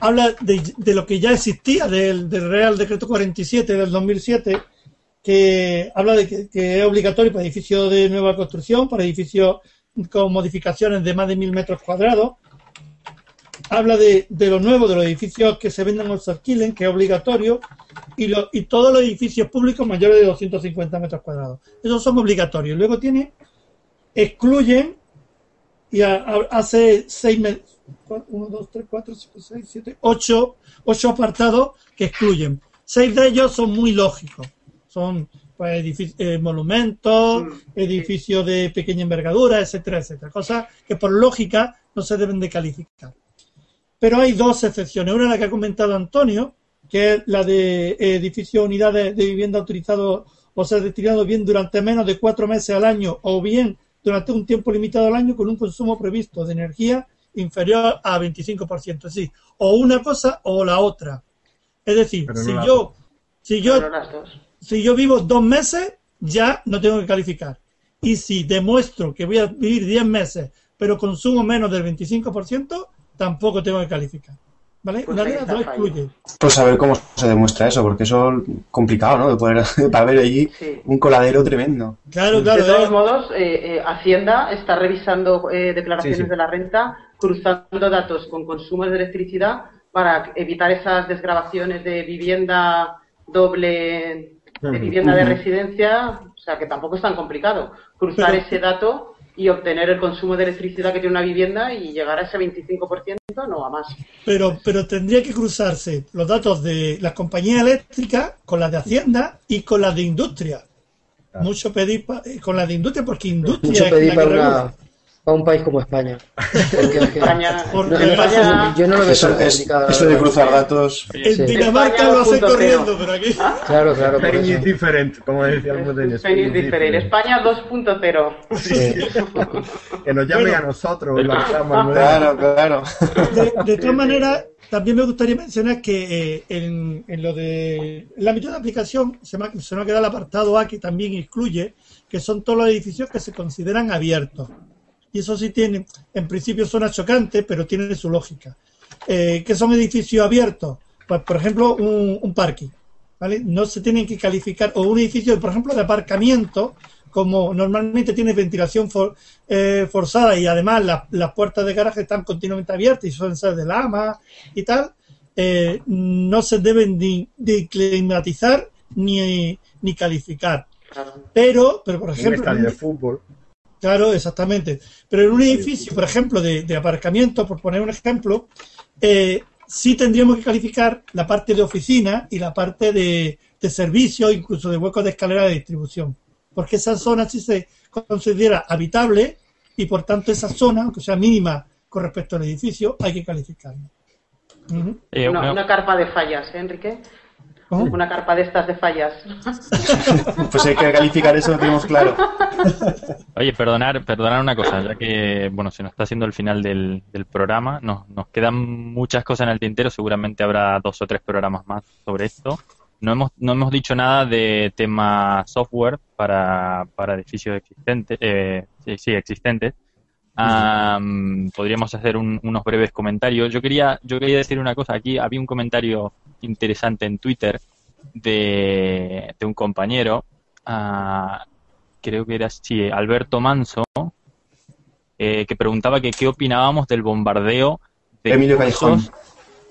habla de, lo que ya existía del, Real Decreto 47 del 2007, que habla de que, es obligatorio para edificios de nueva construcción, para edificios con modificaciones de más de mil metros cuadrados. Habla de, de lo nuevo, de los edificios que se venden o se alquilen, que es obligatorio, y, lo, y todos los edificios públicos mayores de 250 metros cuadrados. Esos son obligatorios. Luego tiene, excluyen, y hace seis meses, 1, 2, 3, 4, 5, 6, 7, 8, 8 apartados que excluyen. Seis de ellos son muy lógicos. Son pues, eh, monumentos, mm. edificios de pequeña envergadura, etcétera, etcétera. Cosas que por lógica no se deben de calificar. Pero hay dos excepciones. Una la que ha comentado Antonio, que es la de edificios, unidades de vivienda autorizados o ser destinado bien durante menos de cuatro meses al año o bien durante un tiempo limitado al año con un consumo previsto de energía inferior a 25%. Es decir, o una cosa o la otra. Es decir, si yo, si yo, si yo vivo dos meses, ya no tengo que calificar. Y si demuestro que voy a vivir 10 meses, pero consumo menos del 25%, tampoco tengo que calificar. ¿Vale? Pues Una de excluye. Pues a ver cómo se demuestra eso, porque eso es complicado, ¿no? De poder, para ver allí un coladero tremendo. Claro, claro. De todos modos, eh, eh, Hacienda está revisando eh, declaraciones de la renta, cruzando datos con consumos de electricidad para evitar esas desgrabaciones de vivienda doble, de vivienda de residencia, o sea que tampoco es tan complicado. Cruzar ese dato y obtener el consumo de electricidad que tiene una vivienda y llegar a ese 25%, no a más. Pero, pero tendría que cruzarse los datos de las compañías eléctricas con las de Hacienda y con las de industria. Mucho pedir eh, con las de industria porque industria Mucho pedir para, a un país como España. España, yo no lo veo eso, eso de cruzar datos. En Dinamarca lo hace corriendo, pero aquí. Claro, claro. España es diferente, como decíamos en España. es diferente. España 2.0. que nos llame a nosotros. claro, claro. De, todas maneras, también me gustaría mencionar que eh, en, en, lo de el ámbito de aplicación se me, se me ha quedado el apartado A que también incluye que son todos los edificios que se consideran abiertos y eso sí tiene, en principio suena chocante, pero tiene su lógica. Eh, ¿Qué son edificios abiertos? Pues, por ejemplo, un, parque. ¿vale? No se tienen que calificar, o un edificio, por ejemplo, de aparcamiento, como normalmente tiene ventilación eh, forzada y además las puertas de garaje están continuamente abiertas y suelen ser de lama y tal, eh, no se deben ni, climatizar ni, ni calificar. Pero, pero por ejemplo... Un estadio de fútbol. Claro, exactamente. Pero en un edificio, por ejemplo, de, aparcamiento, por poner un ejemplo, eh, sí tendríamos que calificar la parte de oficina y la parte de, de servicio, incluso de huecos de escalera de distribución porque esa zona sí se considera habitable y por tanto esa zona, aunque sea mínima con respecto al edificio, hay que calificarla. Eh, una, carpa de fallas, ¿eh, Enrique? Una carpa de estas de fallas. pues hay que calificar eso, lo tenemos claro. Oye, perdonar, perdonar una cosa, ya que bueno, se nos está haciendo el final del, del programa, nos, nos quedan muchas cosas en el tintero, seguramente habrá dos o tres programas más sobre esto. No hemos, no hemos dicho nada de tema software para, para edificios existentes, eh, sí, existentes. podríamos hacer unos breves comentarios. Yo quería, yo quería decir una cosa. Aquí había un comentario interesante en Twitter de, de un compañero, ah, creo que era sí, Alberto Manso, eh, que preguntaba que qué opinábamos del bombardeo de Emilio Callejón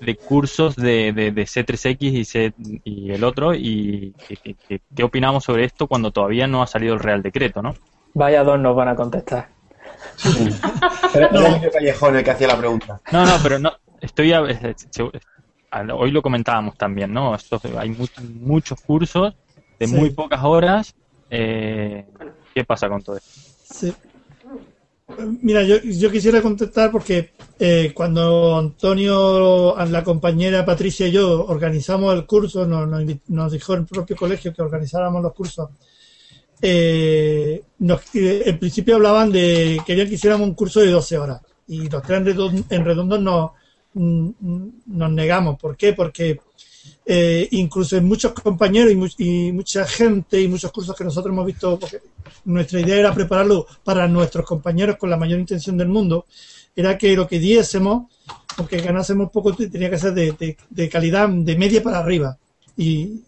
de cursos de, de, C3X y, C, y el otro y qué opinamos sobre esto cuando todavía no ha salido el Real Decreto, ¿no? Vaya dos nos van a contestar. no. Callejón el que hacía la pregunta. No, no, pero no, estoy hoy lo comentábamos también, ¿no? Esto, hay muchos cursos de muy pocas horas. Eh, ¿Qué pasa con todo esto? Sí. Mira, yo, yo quisiera contestar porque eh, cuando Antonio, la compañera Patricia y yo organizamos el curso, nos, nos, dijo el propio colegio que organizáramos los cursos. Eh, en principio hablaban de, querían que hiciéramos un curso de 12 horas y los tres en redondo nos, nos negamos. ¿Por qué? Porque eh, incluso en muchos compañeros y, mucha gente y muchos cursos que nosotros hemos visto, nuestra idea era prepararlo para nuestros compañeros con la mayor intención del mundo, era que lo que diésemos, aunque ganásemos poco, tenía que ser de, calidad de media para arriba. Y,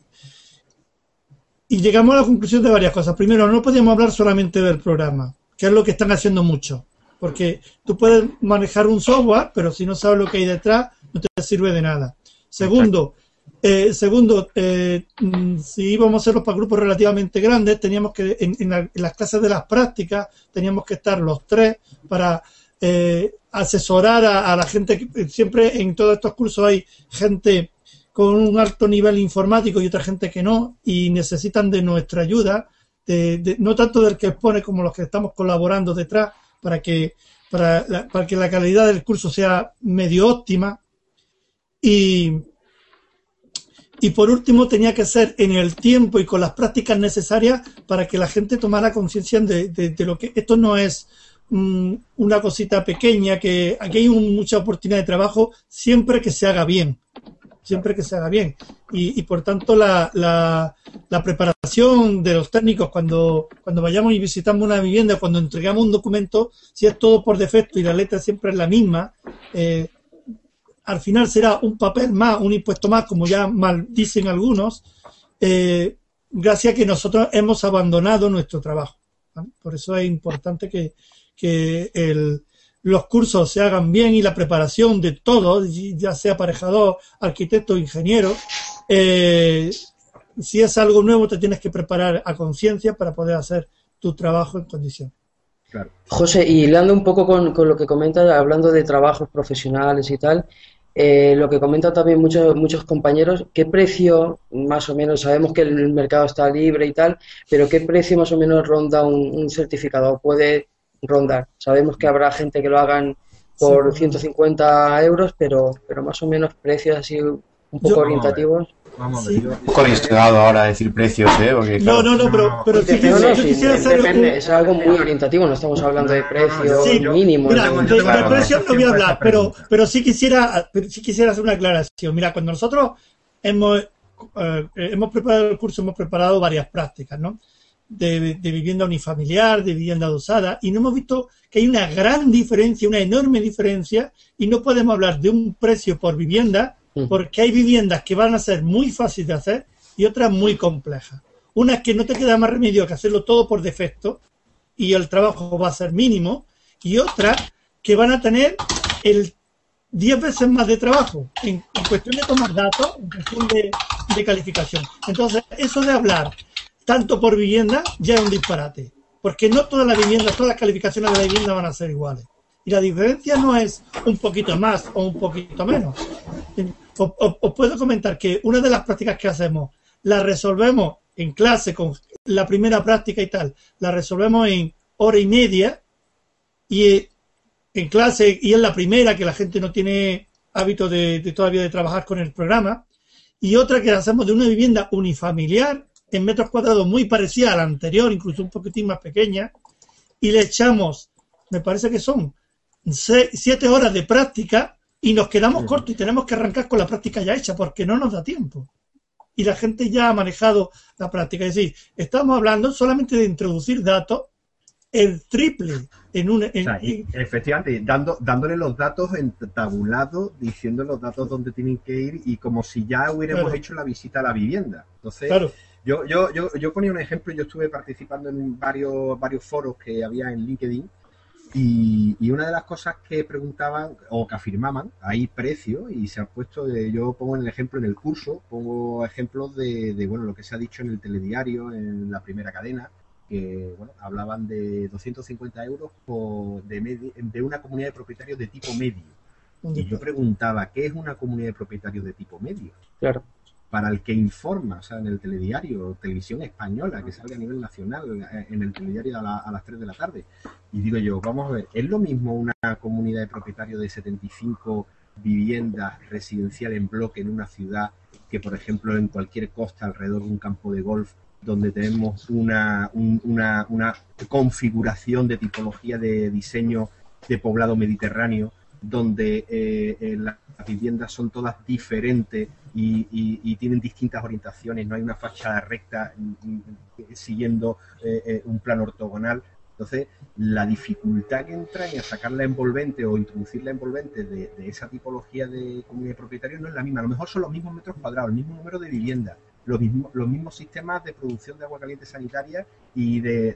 y llegamos a la conclusión de varias cosas. Primero, no podíamos hablar solamente del programa, que es lo que están haciendo muchos. Porque tú puedes manejar un software, pero si no sabes lo que hay detrás, no te sirve de nada. Segundo, eh, segundo, eh, mm, si íbamos a hacerlo para grupos relativamente grandes, teníamos que, en, las clases de las prácticas, teníamos que estar los tres para eh, asesorar a, la gente. Siempre en todos estos cursos hay gente con un alto nivel informático y otra gente que no, y necesitan de nuestra ayuda, no tanto del que expone como los que estamos colaborando detrás, para que, para, para que la calidad del curso sea medio óptima. Y, y por último, tenía que ser en el tiempo y con las prácticas necesarias para que la gente tomara conciencia de, lo que esto no es mm, una cosita pequeña, que aquí hay mucha oportunidad de trabajo siempre que se haga bien. Siempre que se haga bien. Y, por tanto, la, la, preparación de los técnicos cuando, cuando vayamos y visitamos una vivienda, cuando entregamos un documento, si es todo por defecto y la letra siempre es la misma, eh, al final será un papel más, un impuesto más, como ya mal dicen algunos, eh, gracias a que nosotros hemos abandonado nuestro trabajo. Por eso es importante que, los cursos se hagan bien y la preparación de todos, ya sea aparejador, arquitecto, ingeniero, eh, si es algo nuevo te tienes que preparar a conciencia para poder hacer tu trabajo en condición. José, y hablando un poco con, con, lo que comentas, hablando de trabajos profesionales y tal, eh, lo que comentan también muchos, muchos compañeros, ¿qué precio más o menos, sabemos que el mercado está libre y tal, pero qué precio más o menos ronda un, certificado? ¿Puede rondar? Sabemos que habrá gente que lo hagan por 150 euros, pero, pero más o menos precios así un poco orientativos. Vamos a ver, Un poco arriesgado ahora decir precios, ¿eh? no, no, no, pero, pero sí, depende, es algo muy orientativo, no estamos hablando de precios mínimos. Mira, de, precios no voy a hablar, pero, pero sí quisiera, sí quisiera hacer una aclaración. Mira, cuando nosotros hemos, eh, hemos preparado el curso, hemos preparado varias prácticas, ¿no? De, de, vivienda unifamiliar, de vivienda adosada, y no hemos visto que hay una gran diferencia, una enorme diferencia, y no podemos hablar de un precio por vivienda porque hay viviendas que van a ser muy fáciles de hacer y otras muy complejas. Una es que no te queda más remedio que hacerlo todo por defecto y el trabajo va a ser mínimo, y otra que van a tener el 10 veces más de trabajo en, cuestión de tomar datos, en cuestión de, de calificación. Entonces, eso de hablar tanto por vivienda ya es un disparate, porque no todas las viviendas, todas las calificaciones de la vivienda van a ser iguales. Y la diferencia no es un poquito más o un poquito menos. Os, puedo comentar que una de las prácticas que hacemos la resolvemos en clase con la primera práctica y tal, la resolvemos en hora y media y en clase y es la primera que la gente no tiene hábito de, todavía de trabajar con el programa y otra que hacemos de una vivienda unifamiliar en metros cuadrados muy parecida a la anterior, incluso un poquitín más pequeña y le echamos, me parece que son siete horas de práctica y nos quedamos cortos y tenemos que arrancar con la práctica ya hecha porque no nos da tiempo. Y la gente ya ha manejado la práctica. Es decir, estamos hablando solamente de introducir datos el triple en un... efectivamente, dando, dándole los datos en tabulado, diciendo los datos donde tienen que ir y como si ya hubiéramos hecho la visita a la vivienda. Entonces, yo, yo, yo, yo ponía un ejemplo, yo estuve participando en varios, varios foros que había en LinkedIn y, una de las cosas que preguntaban o que afirmaban, hay precio y se ha puesto, de, yo pongo en el ejemplo en el curso, pongo ejemplos de, bueno lo que se ha dicho en el telediario, en la primera cadena, que bueno, hablaban de 250 euros por, de, de una comunidad de propietarios de tipo medio. Y yo preguntaba, ¿qué es una comunidad de propietarios de tipo medio? Claro para el que informa, o sea, en el telediario, televisión española, que salga a nivel nacional, eh, en el telediario a, las 3 de la tarde. Y digo yo, vamos a ver, ¿es lo mismo una comunidad de propietarios de 75 viviendas residenciales en bloque en una ciudad que, por ejemplo, en cualquier costa alrededor de un campo de golf, donde tenemos una, una, una configuración de tipología de diseño de poblado mediterráneo, donde eh, eh, las viviendas son todas diferentes y, tienen distintas orientaciones, no hay una fachada recta mm, mm, siguiendo eh, un plano ortogonal. Entonces, la dificultad que entra en sacar la envolvente o introducir la envolvente de, esa tipología de comunidad de propietarios no es la misma. A lo mejor son los mismos metros cuadrados, el mismo número de viviendas, los mismos, los mismos sistemas de producción de agua caliente sanitaria y de,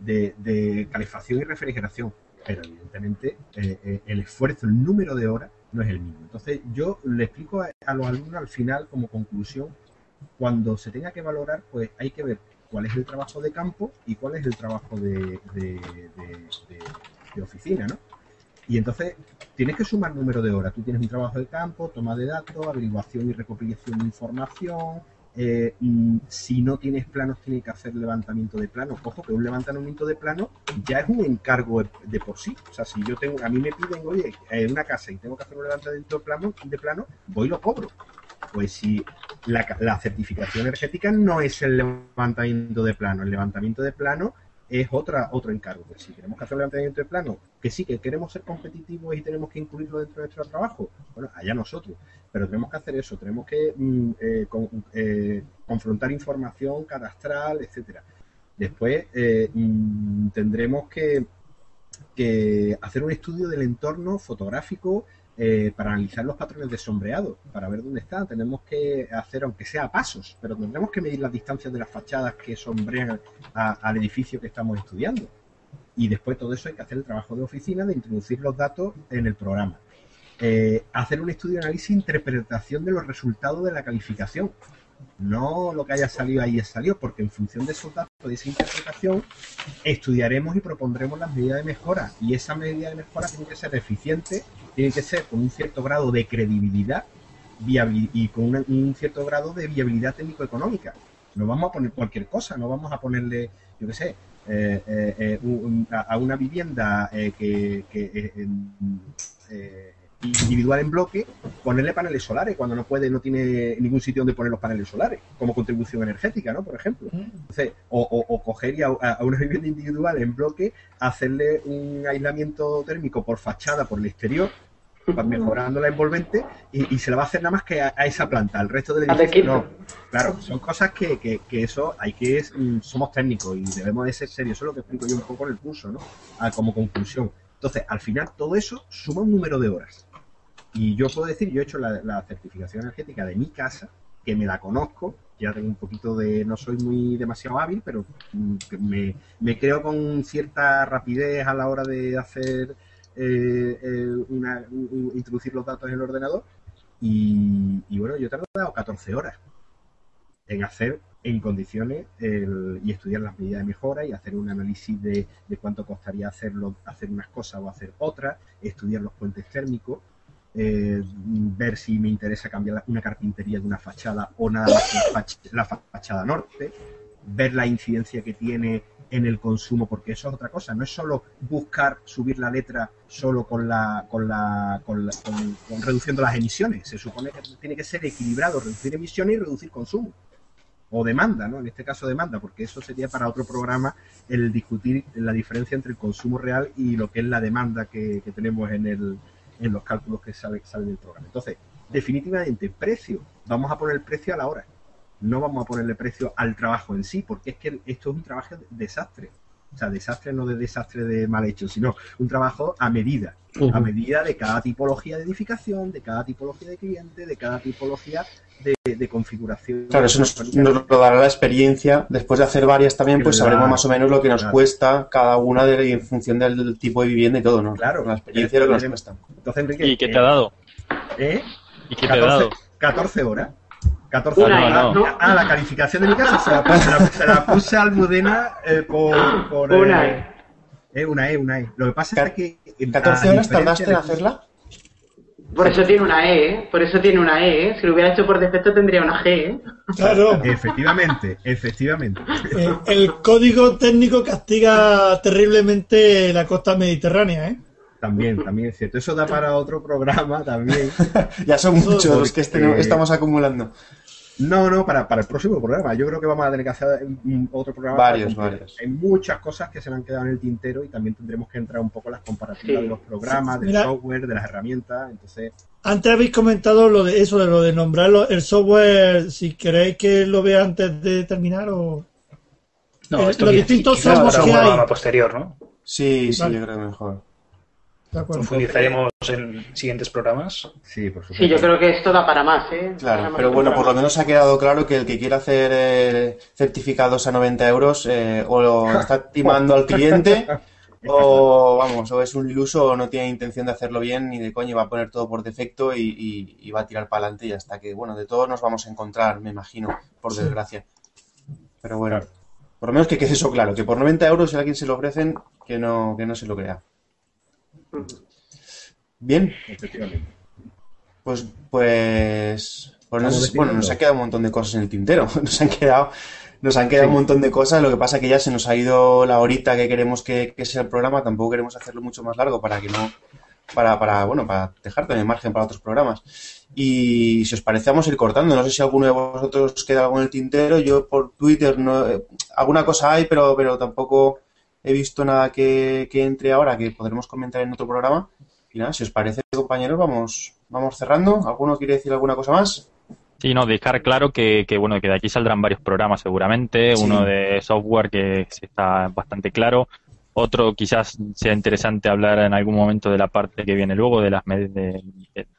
de calefacción y refrigeración pero evidentemente eh, eh, el esfuerzo, el número de horas no es el mismo. Entonces yo le explico a, los alumnos al final como conclusión, cuando se tenga que valorar, pues hay que ver cuál es el trabajo de campo y cuál es el trabajo de, de oficina, ¿no? Y entonces tienes que sumar número de horas. Tú tienes un trabajo de campo, toma de datos, averiguación y recopilación de información, eh, si no tienes planos, tienes que hacer levantamiento de planos. Ojo, que un levantamiento de plano ya es un encargo de, por sí. O sea, si yo tengo, a mí me piden, oye, en una casa y tengo que hacer un levantamiento de plano, de plano voy y lo cobro. Pues si la, certificación energética no es el levantamiento de plano, el levantamiento de plano es otra, otro encargo. Pues si queremos que hacer un levantamiento de plano, que sí, que queremos ser competitivos y tenemos que incluirlo dentro de nuestro trabajo, bueno, allá nosotros pero tenemos que hacer eso, tenemos que mm, eh, eh, confrontar información cadastral, etcétera. Después eh, mm, tendremos que, hacer un estudio del entorno fotográfico para analizar los patrones de sombreado, para ver dónde están. Tenemos que hacer, aunque sea a pasos, pero tendremos que medir las distancias de las fachadas que sombrean al edificio que estamos estudiando. Y después todo eso hay que hacer el trabajo de oficina de introducir los datos en el programa. Eh, hacer un estudio de análisis e interpretación de los resultados de la calificación. No lo que haya salido ahí es salió, porque en función de esos datos, de esa interpretación, estudiaremos y propondremos las medidas de mejora. Y esa medida de mejora tiene que ser eficiente, tiene que ser con un cierto grado de credibilidad y con un cierto grado de viabilidad técnico-económica. No vamos a poner cualquier cosa, no vamos a ponerle, yo qué sé, eh, eh, a una vivienda que, que individual en bloque, ponerle paneles solares cuando no puede, no tiene ningún sitio donde poner los paneles solares, como contribución energética, ¿no? Por ejemplo. Mm. o, coger y a, una vivienda individual en bloque, hacerle un aislamiento térmico por fachada, por el exterior, mejorando la envolvente, y, se la va a hacer nada más que a, esa planta, al resto del edificio no. Claro, son cosas que, que, eso hay que, mm, somos técnicos y debemos de ser serios, eso es lo que explico yo un poco en el curso, ¿no? Ah, como conclusión. Entonces, al final, todo eso suma un número de horas. Y yo puedo decir, yo he hecho la, certificación energética de mi casa que me la conozco, ya tengo un poquito de, no soy muy demasiado hábil, pero mm, me, me creo con cierta rapidez a la hora de hacer, eh, eh, una, introducir los datos en el ordenador. Y, bueno, yo he tardado 14 horas en hacer en condiciones y estudiar las medidas de mejora y hacer un análisis de, de cuánto costaría hacerlo, hacer unas cosas o hacer otras, estudiar los puentes térmicos, eh, ver si me interesa cambiar una carpintería de una fachada o nada más la fachada norte, ver la incidencia que tiene en el consumo, porque eso es otra cosa, no es solo buscar subir la letra solo con la, con la, con, reduciendo las emisiones, se supone que tiene que ser equilibrado, reducir emisiones y reducir consumo o demanda, ¿no? En este caso demanda, porque eso sería para otro programa el discutir la diferencia entre el consumo real y lo que es la demanda que tenemos en el, en los cálculos que salen sale del programa. Entonces, definitivamente, precio, vamos a poner el precio a la hora. No vamos a ponerle precio al trabajo en sí, porque es que esto es un trabajo de desastre. O sea, desastre no de desastre de mal hecho, sino un trabajo a medida. A medida de cada tipología de edificación, de cada tipología de cliente, de cada tipología de, configuración. Claro, eso nos, lo dará la experiencia. Después de hacer varias también, pues sabremos más o menos lo que nos cuesta cada una de, en función del tipo de vivienda y todo, ¿no? Claro. La experiencia de lo que nos cuesta. ¿Y qué te ha dado? ¿Eh? ¿Y qué te ha dado? 14 horas. 14 horas. Ah, la calificación de mi casa se la, se la, puse a Almudena eh, por, por. Una E. Eh, una E, una E. Lo que pasa es que. ¿14 horas tardaste en hacerla? Por eso tiene una E, ¿eh? por eso tiene una E. ¿eh? Si lo hubiera hecho por defecto tendría una G. ¿eh? Claro. Efectivamente, efectivamente. el código técnico castiga terriblemente la costa mediterránea, ¿eh? También, también es cierto. Eso da para otro programa también. ya son muchos los que este estamos acumulando. No, no, para, para el próximo programa. Yo creo que vamos a tener que hacer otro programa. Varios, varios. Hay muchas cosas que se me han quedado en el tintero y también tendremos que entrar un poco en las comparativas de los programas, del software, de las herramientas. Entonces. Antes habéis comentado lo de eso, de lo de nombrar el software, si queréis que lo vea antes de terminar o. No, eh, esto los distintos software que hay. posterior, ¿no? Sí, sí, yo creo que mejor. Profundizaremos en siguientes programas. Sí, por supuesto. Sí, yo creo que esto da para más, ¿eh? Claro, pero bueno, por lo menos ha quedado claro que el que quiera hacer eh, certificados a 90 euros eh, o lo está timando al cliente o, vamos, o es un iluso o no tiene intención de hacerlo bien ni de coño va a poner todo por defecto y, va a tirar para adelante y hasta que, bueno, de todos nos vamos a encontrar, me imagino, por desgracia. Pero bueno, por lo menos que quede eso claro, que por 90 euros si a alguien se lo ofrecen, que no, que no se lo crea. Bien. Pues, pues, pues bueno, nos ha quedado un montón de cosas en el tintero. Nos han quedado, nos han quedado un montón de cosas. Lo que pasa que ya se nos ha ido la horita que queremos que, sea el programa. Tampoco queremos hacerlo mucho más largo para que no, para, para, bueno, para dejar también margen para otros programas. Y si os parece, vamos a ir cortando. No sé si alguno de vosotros queda algo en el tintero. Yo por Twitter no, eh, alguna cosa hay, pero, pero tampoco he visto nada que, entre ahora que podremos comentar en otro programa. Y nada, si os parece, compañeros, vamos, vamos cerrando. ¿Alguno quiere decir alguna cosa más? Sí, no, dejar claro que, bueno, que de aquí saldrán varios programas seguramente. Uno de software que está bastante claro. Otro quizás sea interesante hablar en algún momento de la parte que viene luego, de las, de,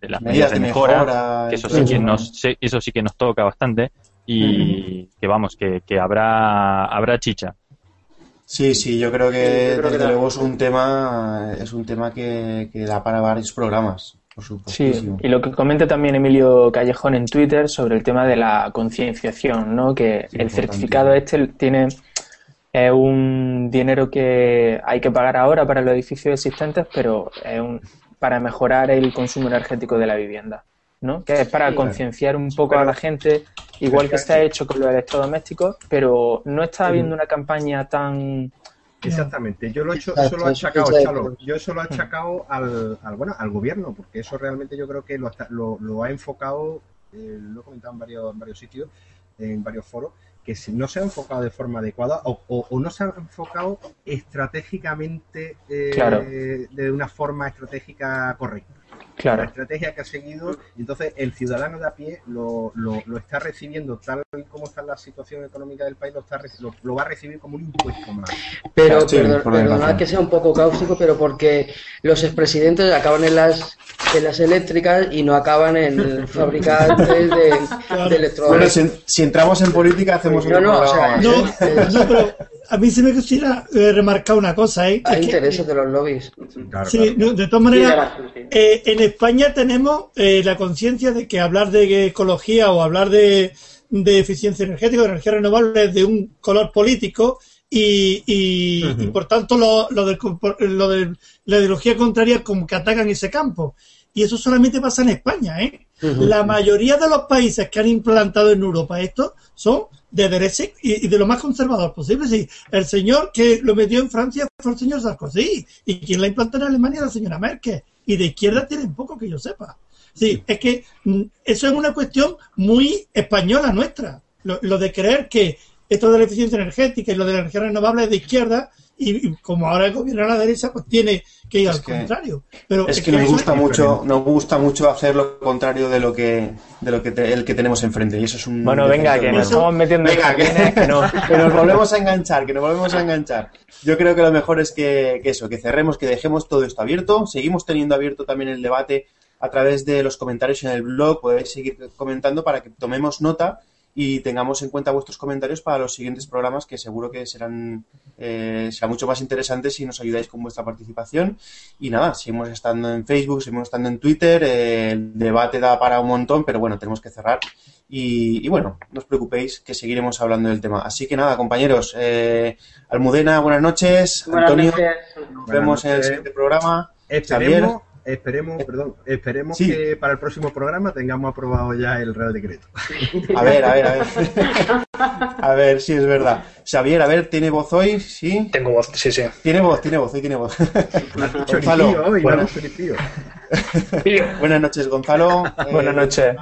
las medidas, de mejora, que eso sí que, nos, eso sí que nos toca bastante y que vamos, que, que habrá, habrá chicha. Sí, sí, yo creo que desde luego es un tema, es un tema que, da para varios programas. Por supuesto. Sí, y lo que comenta también Emilio Callejón en Twitter sobre el tema de la concienciación, ¿no? Que el certificado este tiene es un dinero que hay que pagar ahora para los edificios existentes, pero es un, para mejorar el consumo energético de la vivienda. ¿no? Que es para concienciar un poco a la gente, igual que está hecho con los electrodomésticos, pero no está habiendo una campaña tan Exactamente, yo lo he hecho, eso lo he achacado, yo eso lo he achacado al, al, bueno, al gobierno, porque eso realmente yo creo que lo, lo, lo ha enfocado, eh, lo he comentado en varios, en varios sitios, en varios foros, que si no se ha enfocado de forma adecuada o, o, no se ha enfocado estratégicamente eh, de una forma estratégica correcta. La estrategia que ha seguido, y entonces el ciudadano de a pie lo, lo, lo está recibiendo tal como está la situación económica del país, lo, está, lo, va a recibir como un impuesto más. Pero, perdonad que sea un poco cáustico, pero porque los expresidentes acaban en las en las eléctricas y no acaban en fabricantes de, electrónicos. Bueno, si, entramos en política hacemos un no, no, o sea, no, no, pero a mí se me quisiera eh, remarcar una cosa. ¿eh? Hay intereses de los lobbies. sí, de todas maneras, eh, en España tenemos eh, la conciencia de que hablar de ecología o hablar de, de eficiencia energética, de energía renovable es de un color político y, y, por tanto lo, lo, de, lo, de, la ideología contraria como que atacan ese campo. Y eso solamente pasa en España. ¿eh? La mayoría de los países que han implantado en Europa esto son de derecha y, de lo más conservador posible. Sí, el señor que lo metió en Francia fue el señor Sarkozy y quien la implantó en Alemania la señora Merkel. Y de izquierda tienen poco que yo sepa. Sí, es que mm, eso es una cuestión muy española nuestra. Lo, de creer que esto de la eficiencia energética y lo de la energía renovable es de izquierda y, como ahora el gobierno a la derecha, pues tiene que ir al contrario. Pero es, que, nos gusta mucho, nos gusta mucho hacer lo contrario de lo que, de lo que el que tenemos enfrente y eso es un. Bueno, venga, que nos estamos metiendo venga, que, que, no. que nos volvemos a enganchar, que nos volvemos a enganchar. Yo creo que lo mejor es que, que eso, que cerremos, que dejemos todo esto abierto. Seguimos teniendo abierto también el debate a través de los comentarios en el blog. Podéis seguir comentando para que tomemos nota y tengamos en cuenta vuestros comentarios para los siguientes programas que seguro que serán eh, mucho más interesantes si nos ayudáis con vuestra participación. Y nada, seguimos estando en Facebook, seguimos estando en Twitter, eh, el debate da para un montón, pero bueno, tenemos que cerrar. Y, bueno, no os preocupéis que seguiremos hablando del tema. Así que nada, compañeros, eh, Almudena, buenas noches. Antonio, nos vemos en el siguiente programa. Xavier. Esperemos, perdón, esperemos que para el próximo programa tengamos aprobado ya el Real Decreto. A ver, a ver, a ver. A ver, si es verdad. Xavier, a ver, ¿tiene voz hoy? ¿Sí? Tengo voz, sí, sí. Tiene voz, tiene voz, hoy tiene voz. Gonzalo, hoy, bueno. Buenas noches, Gonzalo. Buenas noches.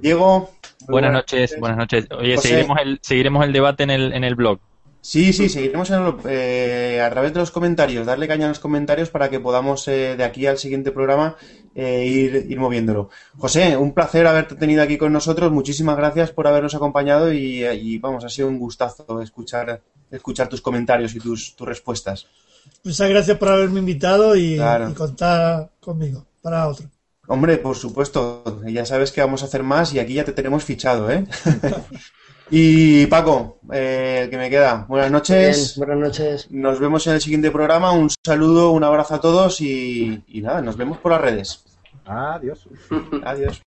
Diego. Buenas noches, buenas noches. Oye, seguiremos el, seguiremos el debate en el, en el blog. Sí, sí, seguiremos eh, a través de los comentarios, darle caña a los comentarios para que podamos eh, de aquí al siguiente programa eh, ir, ir moviéndolo. José, un placer haberte tenido aquí con nosotros, muchísimas gracias por habernos acompañado y, vamos, ha sido un gustazo escuchar, escuchar tus comentarios y tus, tus respuestas. Muchas gracias por haberme invitado y, y contar conmigo para otro. Hombre, por supuesto, ya sabes que vamos a hacer más y aquí ya te tenemos fichado, ¿eh? Y Paco, eh, el que me queda, buenas noches. buenas noches. Nos vemos en el siguiente programa. Un saludo, un abrazo a todos y, y nada, nos vemos por las redes. Adiós. Adiós.